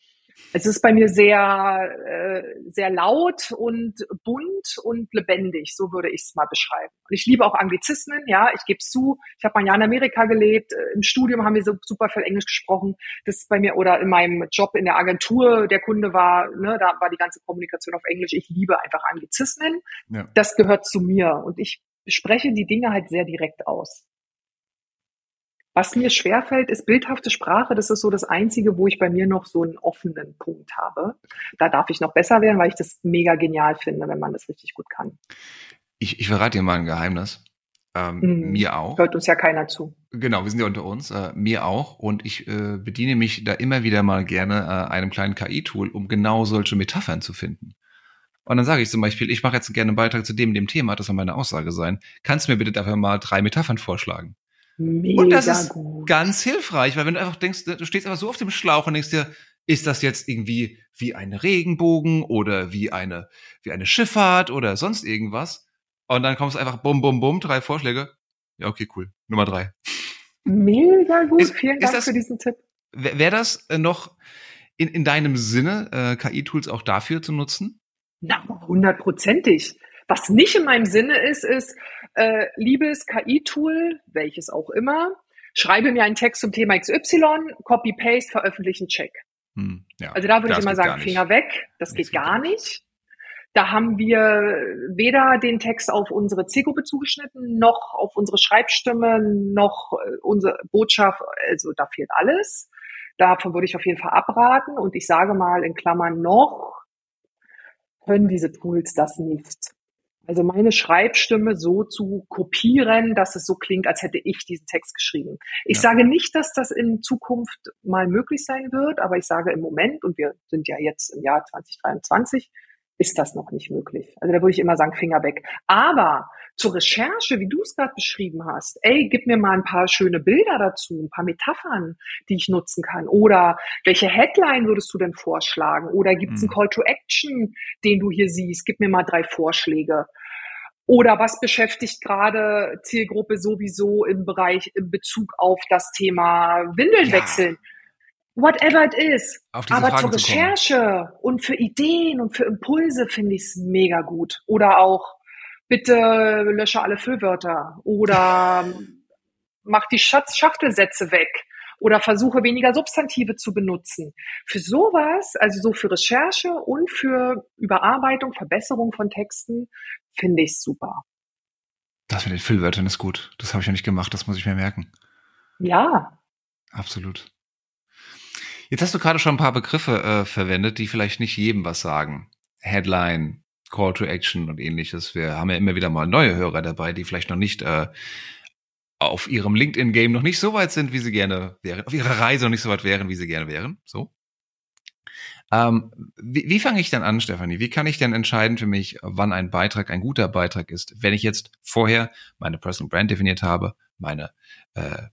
Es ist bei mir sehr, äh, sehr laut und bunt und lebendig, so würde ich es mal beschreiben. Und ich liebe auch Anglizismen, ja, ich gebe es zu. Ich habe ein Jahr in Amerika gelebt, äh, im Studium haben wir so super viel Englisch gesprochen. Das ist bei mir, oder in meinem Job in der Agentur, der Kunde war, ne, da war die ganze Kommunikation auf Englisch. Ich liebe einfach Anglizismen. Ja. Das gehört zu mir und ich spreche die Dinge halt sehr direkt aus. Was mir schwerfällt, ist bildhafte Sprache. Das ist so das Einzige, wo ich bei mir noch so einen offenen Punkt habe. Da darf ich noch besser werden, weil ich das mega genial finde, wenn man das richtig gut kann. Ich, ich verrate dir mal ein Geheimnis. Ähm, mhm. Mir auch. Hört uns ja keiner zu. Genau, wir sind ja unter uns. Äh, mir auch. Und ich äh, bediene mich da immer wieder mal gerne äh, einem kleinen KI-Tool, um genau solche Metaphern zu finden. Und dann sage ich zum Beispiel, ich mache jetzt gerne einen Beitrag zu dem, dem Thema, das soll meine Aussage sein. Kannst du mir bitte dafür mal drei Metaphern vorschlagen? Mega und das ist gut. ganz hilfreich, weil wenn du einfach denkst, du stehst einfach so auf dem Schlauch und denkst dir, ist das jetzt irgendwie wie ein Regenbogen oder wie eine, wie eine Schifffahrt oder sonst irgendwas? Und dann kommst du einfach bum, bum, bum, drei Vorschläge. Ja, okay, cool. Nummer drei. Mega gut. Ist, Vielen Dank das, für diesen Tipp. Wäre wär das äh, noch in, in deinem Sinne, äh, KI-Tools auch dafür zu nutzen? Na, hundertprozentig. Was nicht in meinem Sinne ist, ist, äh, liebes KI-Tool, welches auch immer, schreibe mir einen Text zum Thema XY, Copy-Paste, veröffentlichen, check. Hm, ja, also da würde ich immer sagen, Finger weg, das, geht gar nicht. Da haben wir weder den Text auf unsere Zielgruppe zugeschnitten, noch auf unsere Schreibstimme, noch äh, unsere Botschaft. Also da fehlt alles. Davon würde ich auf jeden Fall abraten. Und ich sage mal in Klammern noch, können diese Tools das nicht. Also meine Schreibstimme so zu kopieren, dass es so klingt, als hätte ich diesen Text geschrieben. Ich ja. sage nicht, dass das in Zukunft mal möglich sein wird, aber ich sage im Moment, und wir sind ja jetzt im Jahr 2023, ist das noch nicht möglich. Also da würde ich immer sagen, Finger weg. Aber zur Recherche, wie du es gerade beschrieben hast, ey, gib mir mal ein paar schöne Bilder dazu, ein paar Metaphern, die ich nutzen kann. Oder welche Headline würdest du denn vorschlagen? Oder gibt es einen hm. Call to Action, den du hier siehst? Gib mir mal drei Vorschläge. Oder was beschäftigt gerade Zielgruppe sowieso im Bereich, in Bezug auf das Thema Windeln ja. wechseln? Whatever it is. Aber Fragen zur Recherche und für Ideen und für Impulse finde ich es mega gut. Oder auch bitte lösche alle Füllwörter oder mach die Schatz Schachtelsätze weg oder versuche weniger Substantive zu benutzen. Für sowas, also so für Recherche und für Überarbeitung, Verbesserung von Texten, finde ich super. Das mit den Füllwörtern ist gut. Das habe ich ja nicht gemacht, das muss ich mir merken. Ja. Absolut. Jetzt hast du gerade schon ein paar Begriffe äh, verwendet, die vielleicht nicht jedem was sagen. Headline, Call to Action und ähnliches. Wir haben ja immer wieder mal neue Hörer dabei, die vielleicht noch nicht äh, auf ihrem LinkedIn-Game noch nicht so weit sind, wie sie gerne wären, auf ihrer Reise noch nicht so weit wären, wie sie gerne wären. So. Ähm, wie, wie fange ich denn an, Stefanie? Wie kann ich denn entscheiden für mich, wann ein Beitrag ein guter Beitrag ist, wenn ich jetzt vorher meine Personal Brand definiert habe, meine äh,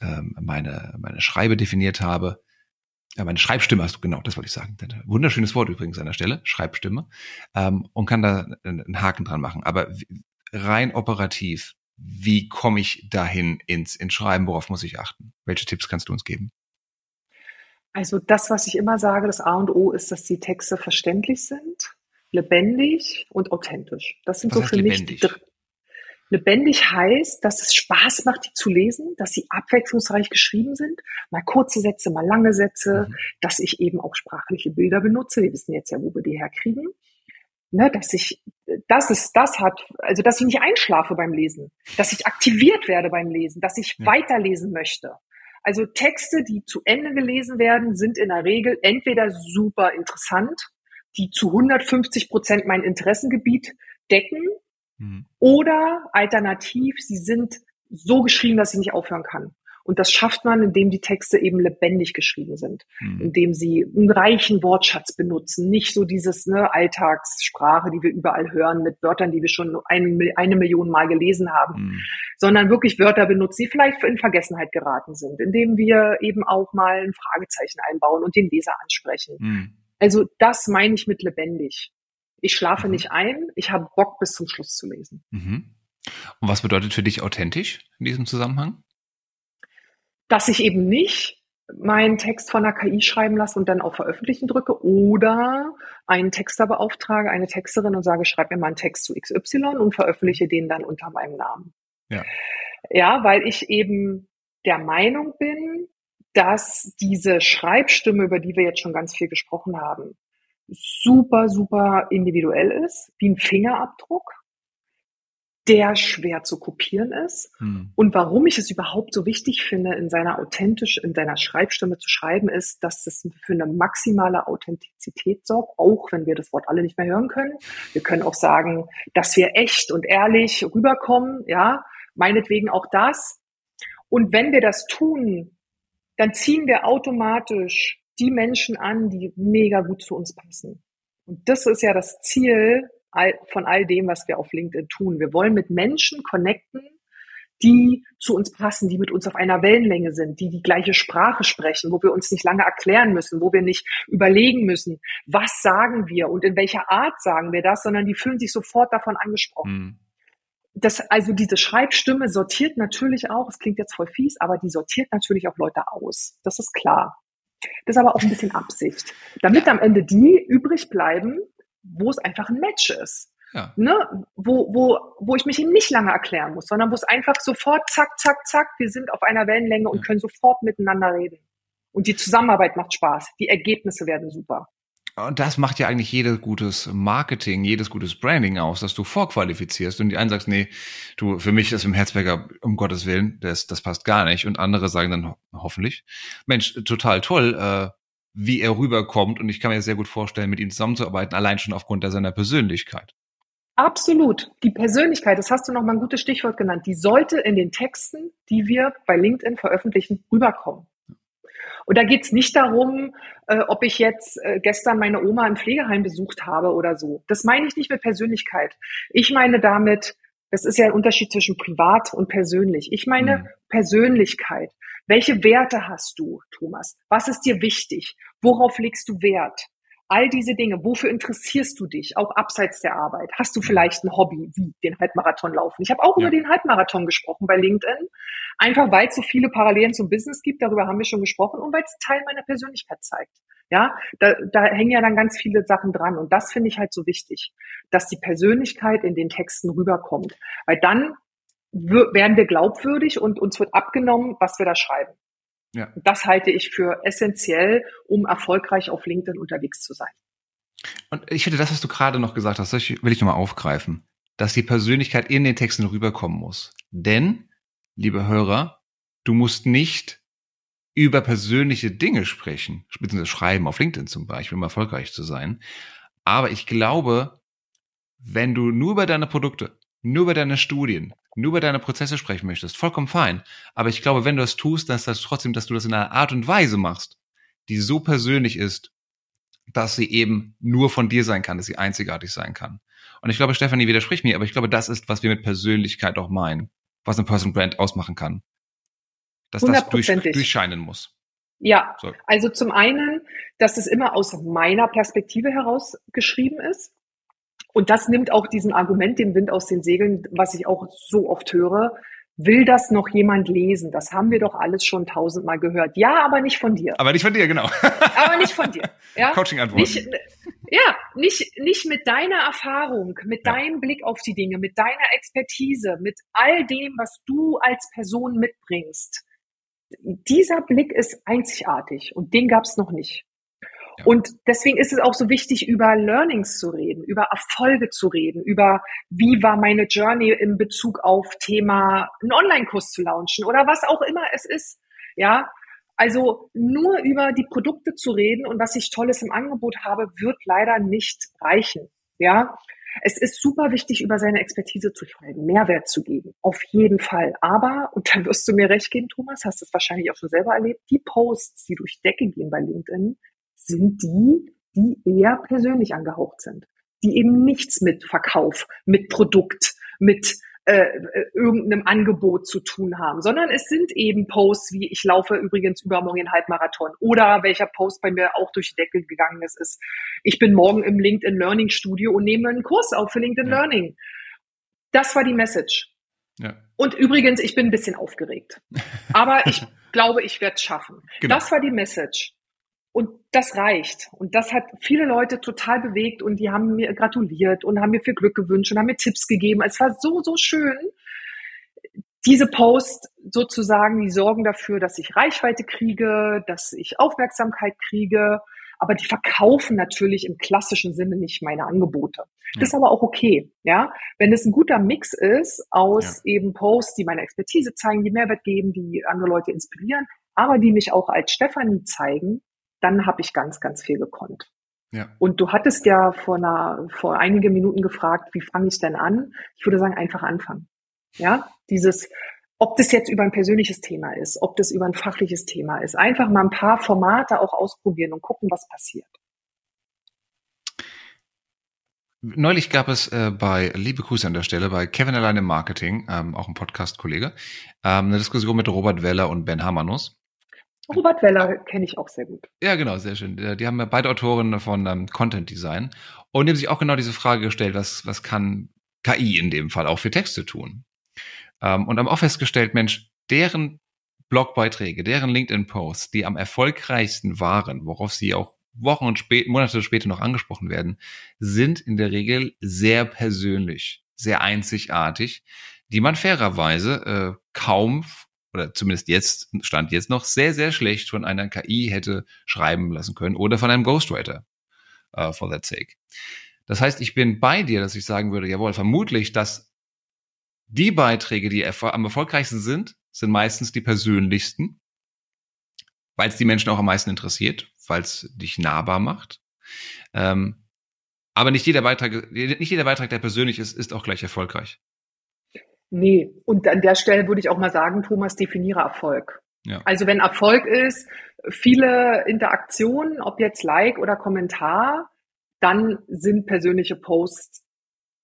äh, meine meine Schreibe definiert habe, ja, meine Schreibstimme hast du, genau, das wollte ich sagen. Wunderschönes Wort übrigens an der Stelle, Schreibstimme, ähm, und kann da einen Haken dran machen. Aber rein operativ, wie komme ich dahin ins, ins Schreiben? Worauf muss ich achten? Welche Tipps kannst du uns geben? Also das, was ich immer sage, das A und O ist, dass die Texte verständlich sind, lebendig und authentisch. Das sind was so für lebendig? mich Lebendig heißt, dass es Spaß macht, die zu lesen, dass sie abwechslungsreich geschrieben sind, mal kurze Sätze, mal lange Sätze, mhm. dass ich eben auch sprachliche Bilder benutze. Wir wissen jetzt ja, wo wir die herkriegen. Ne, dass ich, das ist, das hat, also dass ich nicht einschlafe beim Lesen, dass ich aktiviert werde beim Lesen, dass ich ja. weiterlesen möchte. Also Texte, die zu Ende gelesen werden, sind in der Regel entweder super interessant, die zu 150 Prozent mein Interessengebiet decken, Mhm. Oder alternativ, sie sind so geschrieben, dass ich nicht aufhören kann. Und das schafft man, indem die Texte eben lebendig geschrieben sind, mhm. indem sie einen reichen Wortschatz benutzen, nicht so dieses ne, Alltagssprache, die wir überall hören, mit Wörtern, die wir schon ein, eine Million Mal gelesen haben, mhm. sondern wirklich Wörter benutzen, die vielleicht in Vergessenheit geraten sind, indem wir eben auch mal ein Fragezeichen einbauen und den Leser ansprechen. Mhm. Also das meine ich mit lebendig. Ich schlafe mhm. nicht ein, ich habe Bock bis zum Schluss zu lesen. Mhm. Und was bedeutet für dich authentisch in diesem Zusammenhang? Dass ich eben nicht meinen Text von der KI schreiben lasse und dann auf Veröffentlichen drücke oder einen Texter beauftrage, eine Texterin und sage, schreib mir mal einen Text zu XY und veröffentliche den dann unter meinem Namen. Ja. Ja, weil ich eben der Meinung bin, dass diese Schreibstimme, über die wir jetzt schon ganz viel gesprochen haben, super, super individuell ist, wie ein Fingerabdruck, der schwer zu kopieren ist. Hm. Und warum ich es überhaupt so wichtig finde, in seiner authentisch, in seiner Schreibstimme zu schreiben, ist, dass es für eine maximale Authentizität sorgt, auch wenn wir das Wort alle nicht mehr hören können. Wir können auch sagen, dass wir echt und ehrlich rüberkommen, ja, meinetwegen auch das. Und wenn wir das tun, dann ziehen wir automatisch die Menschen an, die mega gut zu uns passen. Und das ist ja das Ziel von all dem, was wir auf LinkedIn tun. Wir wollen mit Menschen connecten, die zu uns passen, die mit uns auf einer Wellenlänge sind, die die gleiche Sprache sprechen, wo wir uns nicht lange erklären müssen, wo wir nicht überlegen müssen, was sagen wir und in welcher Art sagen wir das, sondern die fühlen sich sofort davon angesprochen. Mhm. Das, also diese Schreibstimme sortiert natürlich auch, es klingt jetzt voll fies, aber die sortiert natürlich auch Leute aus. Das ist klar. Das ist aber auch ein bisschen Absicht. Damit ja. am Ende die übrig bleiben, wo es einfach ein Match ist. Ja. Ne? Wo, wo, wo ich mich eben nicht lange erklären muss, sondern wo es einfach sofort zack, zack, zack, wir sind auf einer Wellenlänge und ja. können sofort miteinander reden. Und die Zusammenarbeit macht Spaß. Die Ergebnisse werden super. Und das macht ja eigentlich jedes gutes Marketing, jedes gutes Branding aus, dass du vorqualifizierst und die einen sagst, nee, du, für mich ist im Herzberger, um Gottes Willen, das, das passt gar nicht. Und andere sagen dann hoffentlich, Mensch, total toll, äh, wie er rüberkommt. Und ich kann mir sehr gut vorstellen, mit ihm zusammenzuarbeiten, allein schon aufgrund seiner Persönlichkeit. Absolut. Die Persönlichkeit, das hast du noch mal ein gutes Stichwort genannt, die sollte in den Texten, die wir bei LinkedIn veröffentlichen, rüberkommen. Und da geht's nicht darum, äh, ob ich jetzt äh, gestern meine Oma im Pflegeheim besucht habe oder so. Das meine ich nicht mit Persönlichkeit. Ich meine damit, das ist ja ein Unterschied zwischen privat und persönlich. Ich meine mhm. Persönlichkeit. Welche Werte hast du, Thomas? Was ist dir wichtig? Worauf legst du Wert? All diese Dinge, wofür interessierst du dich, auch abseits der Arbeit? Hast du vielleicht ein Hobby wie den Halbmarathon laufen? Ich habe auch ja. über den Halbmarathon gesprochen bei LinkedIn, einfach weil es so viele Parallelen zum Business gibt, darüber haben wir schon gesprochen und weil es Teil meiner Persönlichkeit zeigt. Ja, da, da hängen ja dann ganz viele Sachen dran und das finde ich halt so wichtig, dass die Persönlichkeit in den Texten rüberkommt, weil dann werden wir glaubwürdig und uns wird abgenommen, was wir da schreiben. Ja. Das halte ich für essentiell, um erfolgreich auf LinkedIn unterwegs zu sein. Und ich finde, das, was du gerade noch gesagt hast, das will ich nochmal aufgreifen, dass die Persönlichkeit in den Texten rüberkommen muss. Denn, liebe Hörer, du musst nicht über persönliche Dinge sprechen, beziehungsweise schreiben auf LinkedIn zum Beispiel, um erfolgreich zu sein. Aber ich glaube, wenn du nur über deine Produkte, nur über deine Studien, nur über deine Prozesse sprechen möchtest, vollkommen fein. Aber ich glaube, wenn du das tust, dass das trotzdem, dass du das in einer Art und Weise machst, die so persönlich ist, dass sie eben nur von dir sein kann, dass sie einzigartig sein kann. Und ich glaube, Stefanie widerspricht mir, aber ich glaube, das ist, was wir mit Persönlichkeit auch meinen, was eine Personal Brand ausmachen kann. Dass das durch, durchscheinen muss. Ja, so. also zum einen, dass es immer aus meiner Perspektive heraus geschrieben ist. Und das nimmt auch diesen Argument dem Wind aus den Segeln, was ich auch so oft höre. Will das noch jemand lesen? Das haben wir doch alles schon tausendmal gehört. Ja, aber nicht von dir. Aber nicht von dir, genau. aber nicht von dir. Ja? Coaching-Antwort. Ja, nicht, nicht mit deiner Erfahrung, mit ja. deinem Blick auf die Dinge, mit deiner Expertise, mit all dem, was du als Person mitbringst dieser Blick ist einzigartig und den gab es noch nicht. Und deswegen ist es auch so wichtig, über Learnings zu reden, über Erfolge zu reden, über wie war meine Journey in Bezug auf Thema einen Online-Kurs zu launchen oder was auch immer es ist. Ja, also nur über die Produkte zu reden und was ich Tolles im Angebot habe, wird leider nicht reichen. Ja, es ist super wichtig, über seine Expertise zu schreiben, Mehrwert zu geben. Auf jeden Fall. Aber, und dann wirst du mir recht geben, Thomas, hast du es wahrscheinlich auch schon selber erlebt, die Posts, die durch Decke gehen bei LinkedIn, sind die, die eher persönlich angehaucht sind. Die eben nichts mit Verkauf, mit Produkt, mit äh, äh, irgendeinem Angebot zu tun haben, sondern es sind eben Posts wie ich laufe übrigens übermorgen den Halbmarathon oder welcher Post bei mir auch durch die Decke gegangen ist, ist ich bin morgen im LinkedIn Learning Studio und nehme einen Kurs auf für LinkedIn ja. Learning. Das war die Message. Ja. Und übrigens, ich bin ein bisschen aufgeregt. Aber ich glaube, ich werde es schaffen. Genau. Das war die Message. Und das reicht. Und das hat viele Leute total bewegt und die haben mir gratuliert und haben mir viel Glück gewünscht und haben mir Tipps gegeben. Es war so, so schön. Diese Posts sozusagen, die sorgen dafür, dass ich Reichweite kriege, dass ich Aufmerksamkeit kriege, aber die verkaufen natürlich im klassischen Sinne nicht meine Angebote. Das ist aber auch okay, ja. Wenn es ein guter Mix ist aus ja. eben Posts, die meine Expertise zeigen, die Mehrwert geben, die andere Leute inspirieren, aber die mich auch als Stefanie zeigen, dann habe ich ganz, ganz viel gekonnt. Ja. Und du hattest ja vor einer, vor einigen Minuten gefragt, wie fange ich denn an? Ich würde sagen, einfach anfangen. Ja, dieses, ob das jetzt über ein persönliches Thema ist, ob das über ein fachliches Thema ist, einfach mal ein paar Formate auch ausprobieren und gucken, was passiert. Neulich gab es äh, bei, liebe Grüße an der Stelle, bei Kevin Alleine Marketing, ähm, auch ein Podcast-Kollege, ähm, eine Diskussion mit Robert Weller und Ben Hammernuss. Robert Weller kenne ich auch sehr gut. Ja, genau, sehr schön. Die haben ja beide Autoren von ähm, Content Design und die haben sich auch genau diese Frage gestellt, was, was kann KI in dem Fall auch für Texte tun? Ähm, und haben auch festgestellt, Mensch, deren Blogbeiträge, deren LinkedIn-Posts, die am erfolgreichsten waren, worauf sie auch Wochen und spät, Monate später noch angesprochen werden, sind in der Regel sehr persönlich, sehr einzigartig, die man fairerweise äh, kaum oder zumindest jetzt, stand jetzt noch sehr, sehr schlecht von einer KI hätte schreiben lassen können oder von einem Ghostwriter, uh, for that sake. Das heißt, ich bin bei dir, dass ich sagen würde, jawohl, vermutlich, dass die Beiträge, die am erfolgreichsten sind, sind meistens die persönlichsten, weil es die Menschen auch am meisten interessiert, weil es dich nahbar macht. Ähm, aber nicht jeder Beitrag, nicht jeder Beitrag, der persönlich ist, ist auch gleich erfolgreich. Nee, und an der Stelle würde ich auch mal sagen, Thomas, definiere Erfolg. Ja. Also wenn Erfolg ist, viele Interaktionen, ob jetzt Like oder Kommentar, dann sind persönliche Posts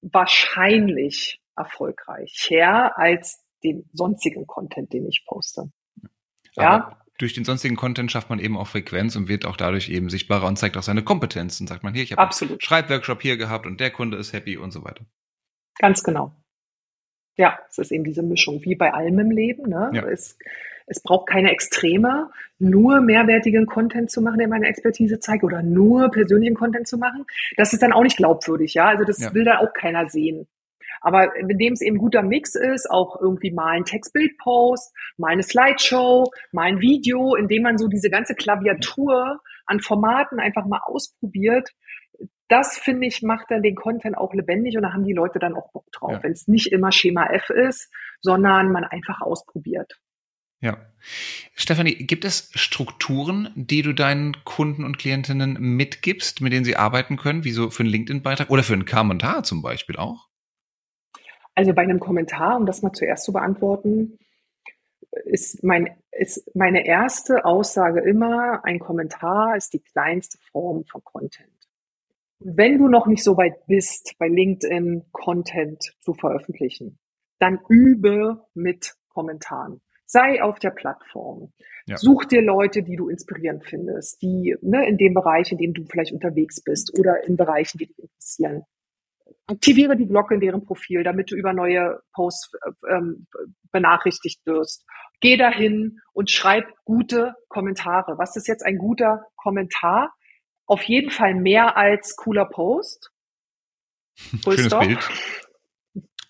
wahrscheinlich erfolgreicher als den sonstigen Content, den ich poste. ja. durch den sonstigen Content schafft man eben auch Frequenz und wird auch dadurch eben sichtbarer und zeigt auch seine Kompetenz. Und sagt man hier, ich habe einen Schreibworkshop hier gehabt und der Kunde ist happy und so weiter. Ganz genau. Ja, es ist eben diese Mischung, wie bei allem im Leben. Ne? Ja. Es, es braucht keine Extreme, nur mehrwertigen Content zu machen, der meine Expertise zeigt, oder nur persönlichen Content zu machen. Das ist dann auch nicht glaubwürdig, ja. Also das ja. will dann auch keiner sehen. Aber indem es eben guter Mix ist, auch irgendwie mal ein Textbild-Post, mal eine Slideshow, mal ein Video, in dem man so diese ganze Klaviatur an Formaten einfach mal ausprobiert, das finde ich macht dann den Content auch lebendig und da haben die Leute dann auch Bock drauf, ja. wenn es nicht immer Schema F ist, sondern man einfach ausprobiert. Ja. Stefanie, gibt es Strukturen, die du deinen Kunden und Klientinnen mitgibst, mit denen sie arbeiten können, wie so für einen LinkedIn-Beitrag oder für einen Kommentar zum Beispiel auch? Also bei einem Kommentar, um das mal zuerst zu beantworten, ist, mein, ist meine erste Aussage immer, ein Kommentar ist die kleinste Form von Content. Wenn du noch nicht so weit bist, bei LinkedIn Content zu veröffentlichen, dann übe mit Kommentaren. Sei auf der Plattform. Ja. Such dir Leute, die du inspirierend findest, die ne, in dem Bereich, in dem du vielleicht unterwegs bist oder in Bereichen, die dich interessieren. Aktiviere die Glocke in deren Profil, damit du über neue Posts ähm, benachrichtigt wirst. Geh dahin und schreib gute Kommentare. Was ist jetzt ein guter Kommentar? Auf jeden Fall mehr als cooler Post. Schönes Bild.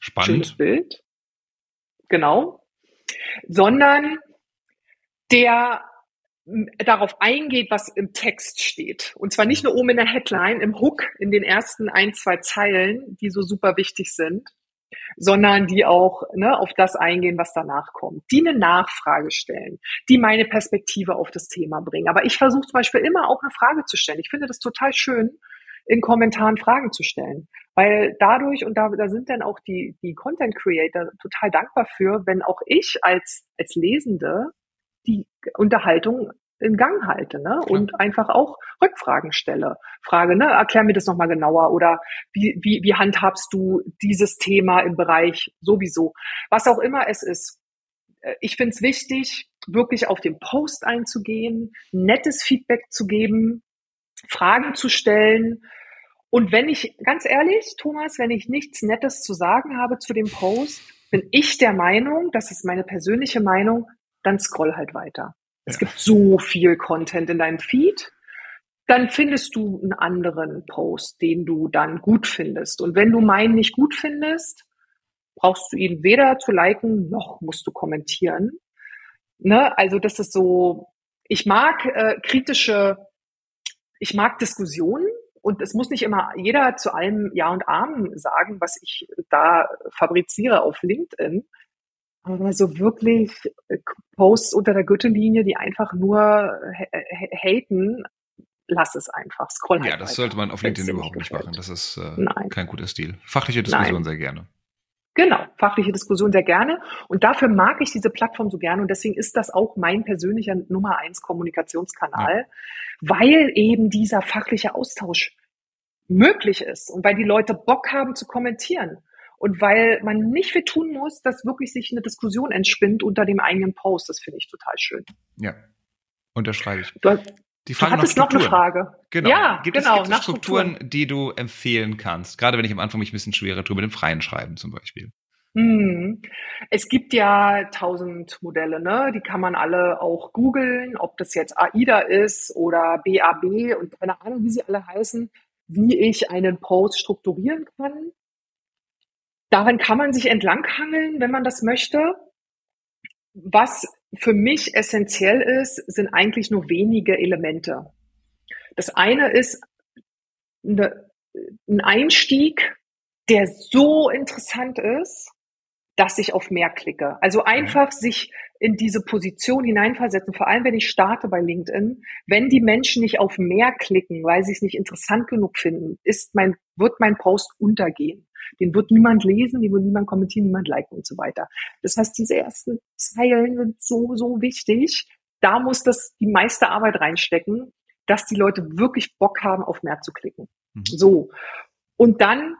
Spannend. Schönes Bild. Genau. Sondern der darauf eingeht, was im Text steht. Und zwar nicht nur oben in der Headline, im Hook, in den ersten ein, zwei Zeilen, die so super wichtig sind, sondern die auch ne, auf das eingehen, was danach kommt, die eine Nachfrage stellen, die meine Perspektive auf das Thema bringen. Aber ich versuche zum Beispiel immer auch eine Frage zu stellen. Ich finde das total schön, in Kommentaren Fragen zu stellen. Weil dadurch, und da, da sind dann auch die, die Content Creator total dankbar für, wenn auch ich als, als Lesende die Unterhaltung in Gang halte ne? und einfach auch Rückfragen stelle. Frage, ne, erklär mir das nochmal genauer oder wie, wie, wie handhabst du dieses Thema im Bereich sowieso? Was auch immer es ist. Äh, ich finde es wichtig, wirklich auf den Post einzugehen, nettes Feedback zu geben, Fragen zu stellen. Und wenn ich, ganz ehrlich, Thomas, wenn ich nichts Nettes zu sagen habe zu dem Post, bin ich der Meinung, das ist meine persönliche Meinung, dann scroll halt weiter. Es gibt so viel Content in deinem Feed. Dann findest du einen anderen Post, den du dann gut findest. Und wenn du meinen nicht gut findest, brauchst du ihn weder zu liken, noch musst du kommentieren. Ne? Also das ist so, ich mag äh, kritische, ich mag Diskussionen und es muss nicht immer jeder zu allem Ja und Amen sagen, was ich da fabriziere auf LinkedIn. Aber so wirklich äh, Posts unter der Gürtellinie, die einfach nur haten, lass es einfach. Scroll halt Ja, das weiter. sollte man auf LinkedIn überhaupt nicht machen. Das ist äh, kein guter Stil. Fachliche Diskussion Nein. sehr gerne. Genau, fachliche Diskussion sehr gerne. Und dafür mag ich diese Plattform so gerne. Und deswegen ist das auch mein persönlicher Nummer eins Kommunikationskanal, ja. weil eben dieser fachliche Austausch möglich ist und weil die Leute Bock haben zu kommentieren. Und weil man nicht viel tun muss, dass wirklich sich eine Diskussion entspinnt unter dem eigenen Post. Das finde ich total schön. Ja, unterschreibe ich. Du, die Frage du hattest noch eine Frage. Genau. Ja, gibt genau, es, gibt es Strukturen, Strukturen, die du empfehlen kannst? Gerade wenn ich am Anfang mich ein bisschen schwerer tue mit dem freien Schreiben zum Beispiel. Hm. Es gibt ja tausend Modelle, ne? Die kann man alle auch googeln, ob das jetzt AIDA ist oder BAB und keine Ahnung, wie sie alle heißen, wie ich einen Post strukturieren kann. Daran kann man sich entlanghangeln, wenn man das möchte. Was für mich essentiell ist, sind eigentlich nur wenige Elemente. Das eine ist eine, ein Einstieg, der so interessant ist, dass ich auf mehr klicke. Also einfach sich in diese Position hineinversetzen, vor allem wenn ich starte bei LinkedIn, wenn die Menschen nicht auf mehr klicken, weil sie es nicht interessant genug finden, ist mein, wird mein Post untergehen. Den wird niemand lesen, den wird niemand kommentieren, niemand liken und so weiter. Das heißt, diese ersten Zeilen sind so, so wichtig. Da muss das die meiste Arbeit reinstecken, dass die Leute wirklich Bock haben, auf mehr zu klicken. Mhm. So. Und dann,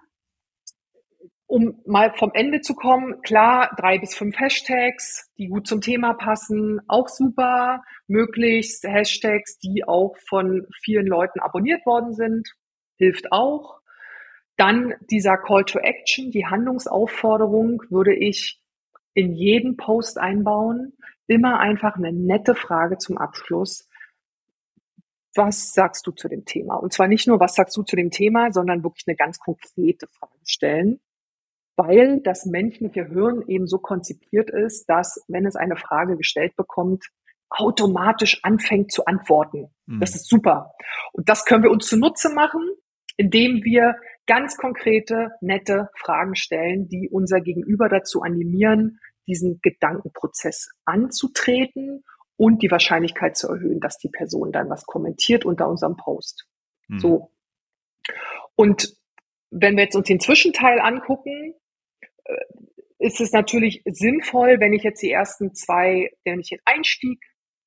um mal vom Ende zu kommen, klar, drei bis fünf Hashtags, die gut zum Thema passen, auch super. Möglichst Hashtags, die auch von vielen Leuten abonniert worden sind, hilft auch. Dann dieser Call to Action, die Handlungsaufforderung würde ich in jeden Post einbauen. Immer einfach eine nette Frage zum Abschluss. Was sagst du zu dem Thema? Und zwar nicht nur, was sagst du zu dem Thema, sondern wirklich eine ganz konkrete Frage stellen, weil das menschliche Hirn eben so konzipiert ist, dass, wenn es eine Frage gestellt bekommt, automatisch anfängt zu antworten. Mhm. Das ist super. Und das können wir uns zunutze machen, indem wir ganz konkrete, nette Fragen stellen, die unser Gegenüber dazu animieren, diesen Gedankenprozess anzutreten und die Wahrscheinlichkeit zu erhöhen, dass die Person dann was kommentiert unter unserem Post. Mhm. So. Und wenn wir jetzt uns den Zwischenteil angucken, ist es natürlich sinnvoll, wenn ich jetzt die ersten zwei, wenn ich den Einstieg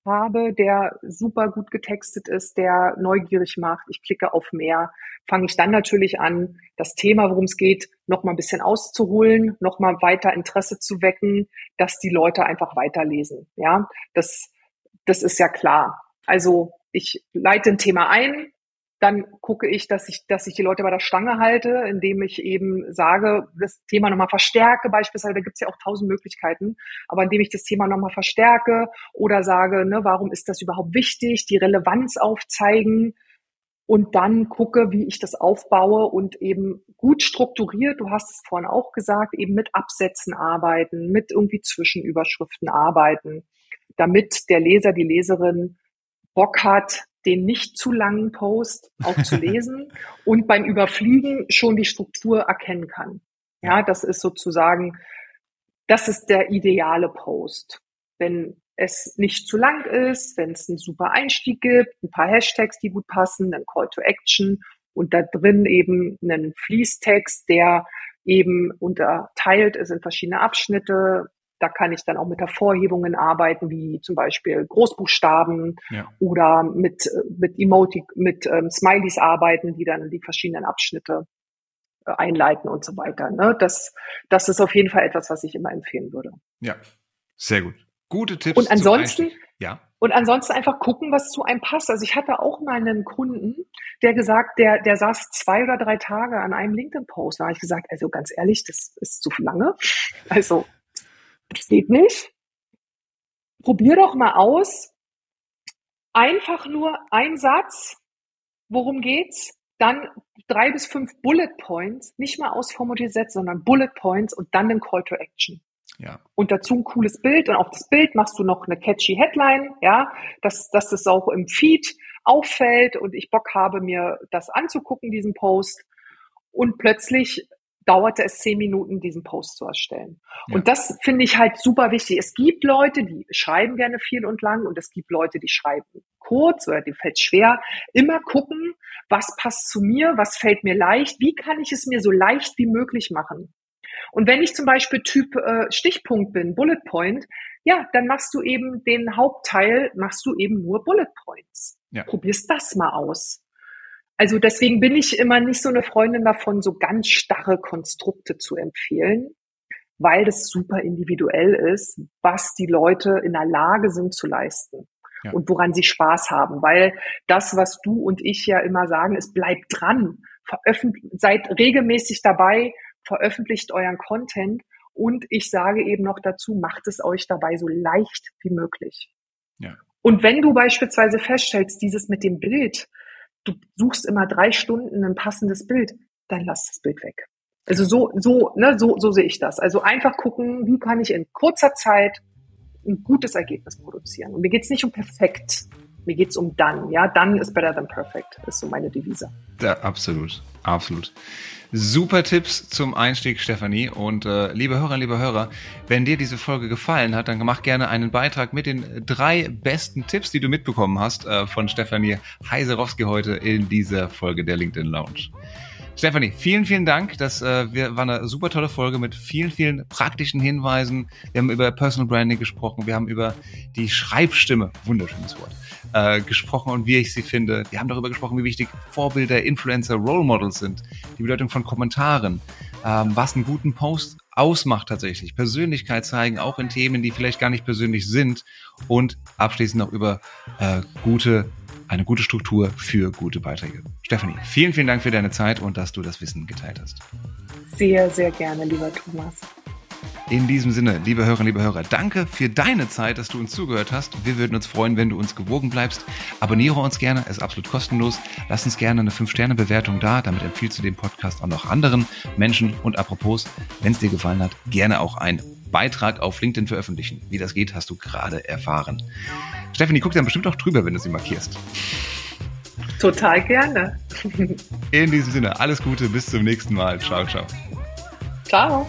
habe, der super gut getextet ist, der neugierig macht, ich klicke auf mehr, fange ich dann natürlich an, das Thema, worum es geht, noch mal ein bisschen auszuholen, noch mal weiter Interesse zu wecken, dass die Leute einfach weiterlesen. Ja, das, das ist ja klar. Also ich leite ein Thema ein, dann gucke ich, dass ich, dass ich die Leute bei der Stange halte, indem ich eben sage, das Thema nochmal verstärke, beispielsweise, da gibt es ja auch tausend Möglichkeiten, aber indem ich das Thema nochmal verstärke oder sage, ne, warum ist das überhaupt wichtig, die Relevanz aufzeigen und dann gucke, wie ich das aufbaue und eben gut strukturiert, du hast es vorhin auch gesagt, eben mit Absätzen arbeiten, mit irgendwie Zwischenüberschriften arbeiten, damit der Leser, die Leserin Bock hat, den nicht zu langen Post auch zu lesen und beim Überfliegen schon die Struktur erkennen kann. Ja, das ist sozusagen, das ist der ideale Post. Wenn es nicht zu lang ist, wenn es einen super Einstieg gibt, ein paar Hashtags, die gut passen, ein Call to Action und da drin eben einen Fließtext, der eben unterteilt ist in verschiedene Abschnitte, da kann ich dann auch mit Hervorhebungen arbeiten, wie zum Beispiel Großbuchstaben ja. oder mit, mit Emoji, mit ähm, Smileys arbeiten, die dann die verschiedenen Abschnitte äh, einleiten und so weiter. Ne? Das, das ist auf jeden Fall etwas, was ich immer empfehlen würde. Ja, sehr gut. Gute Tipps. Und ansonsten, ja. Und ansonsten einfach gucken, was zu einem passt. Also ich hatte auch mal einen Kunden, der gesagt, der, der saß zwei oder drei Tage an einem LinkedIn-Post. Da habe ich gesagt, also ganz ehrlich, das ist zu lange. Also das geht nicht. Probier doch mal aus. Einfach nur ein Satz. Worum geht's? Dann drei bis fünf Bullet Points, nicht mal ausformuliert Sätze, sondern Bullet Points und dann den Call to Action. Ja. Und dazu ein cooles Bild und auf das Bild machst du noch eine catchy Headline, ja, dass, dass das auch im Feed auffällt und ich Bock habe, mir das anzugucken, diesen Post. Und plötzlich dauerte es zehn Minuten, diesen Post zu erstellen. Ja. Und das finde ich halt super wichtig. Es gibt Leute, die schreiben gerne viel und lang und es gibt Leute, die schreiben kurz oder die fällt schwer. Immer gucken, was passt zu mir, was fällt mir leicht, wie kann ich es mir so leicht wie möglich machen. Und wenn ich zum Beispiel Typ äh, Stichpunkt bin, Bullet Point, ja, dann machst du eben den Hauptteil, machst du eben nur Bullet Points. Ja. Probierst das mal aus. Also deswegen bin ich immer nicht so eine Freundin davon, so ganz starre Konstrukte zu empfehlen, weil das super individuell ist, was die Leute in der Lage sind zu leisten. Ja. Und woran sie Spaß haben, weil das, was du und ich ja immer sagen, ist, bleibt dran, veröffentlicht, seid regelmäßig dabei, veröffentlicht euren Content und ich sage eben noch dazu, macht es euch dabei so leicht wie möglich. Ja. Und wenn du beispielsweise feststellst, dieses mit dem Bild, du suchst immer drei Stunden ein passendes Bild, dann lass das Bild weg. Also so, so, ne, so, so sehe ich das. Also einfach gucken, wie kann ich in kurzer Zeit ein gutes Ergebnis produzieren. Und mir geht's nicht um perfekt. Mir geht's um dann. Ja, dann ist better than perfect, ist so meine Devise. Ja, absolut. Absolut. Super Tipps zum Einstieg, Stefanie. Und äh, liebe Hörer, liebe Hörer, wenn dir diese Folge gefallen hat, dann mach gerne einen Beitrag mit den drei besten Tipps, die du mitbekommen hast äh, von Stefanie Heiserowski heute in dieser Folge der LinkedIn Lounge. Stefanie, vielen, vielen Dank. Das äh, war eine super tolle Folge mit vielen, vielen praktischen Hinweisen. Wir haben über Personal Branding gesprochen. Wir haben über die Schreibstimme, wunderschönes Wort, äh, gesprochen und wie ich sie finde. Wir haben darüber gesprochen, wie wichtig Vorbilder, Influencer, Role Models sind, die Bedeutung von Kommentaren, ähm, was einen guten Post ausmacht tatsächlich. Persönlichkeit zeigen, auch in Themen, die vielleicht gar nicht persönlich sind. Und abschließend noch über äh, gute eine gute Struktur für gute Beiträge. Stefanie, vielen, vielen Dank für deine Zeit und dass du das Wissen geteilt hast. Sehr, sehr gerne, lieber Thomas. In diesem Sinne, liebe Hörerinnen, liebe Hörer, danke für deine Zeit, dass du uns zugehört hast. Wir würden uns freuen, wenn du uns gewogen bleibst. Abonniere uns gerne, ist absolut kostenlos. Lass uns gerne eine 5-Sterne-Bewertung da, damit empfiehlst du den Podcast auch noch anderen Menschen. Und apropos, wenn es dir gefallen hat, gerne auch ein Beitrag auf LinkedIn veröffentlichen. Wie das geht, hast du gerade erfahren. Stefanie guckt dann bestimmt auch drüber, wenn du sie markierst. Total gerne. In diesem Sinne, alles Gute, bis zum nächsten Mal. Ciao, ciao. Ciao.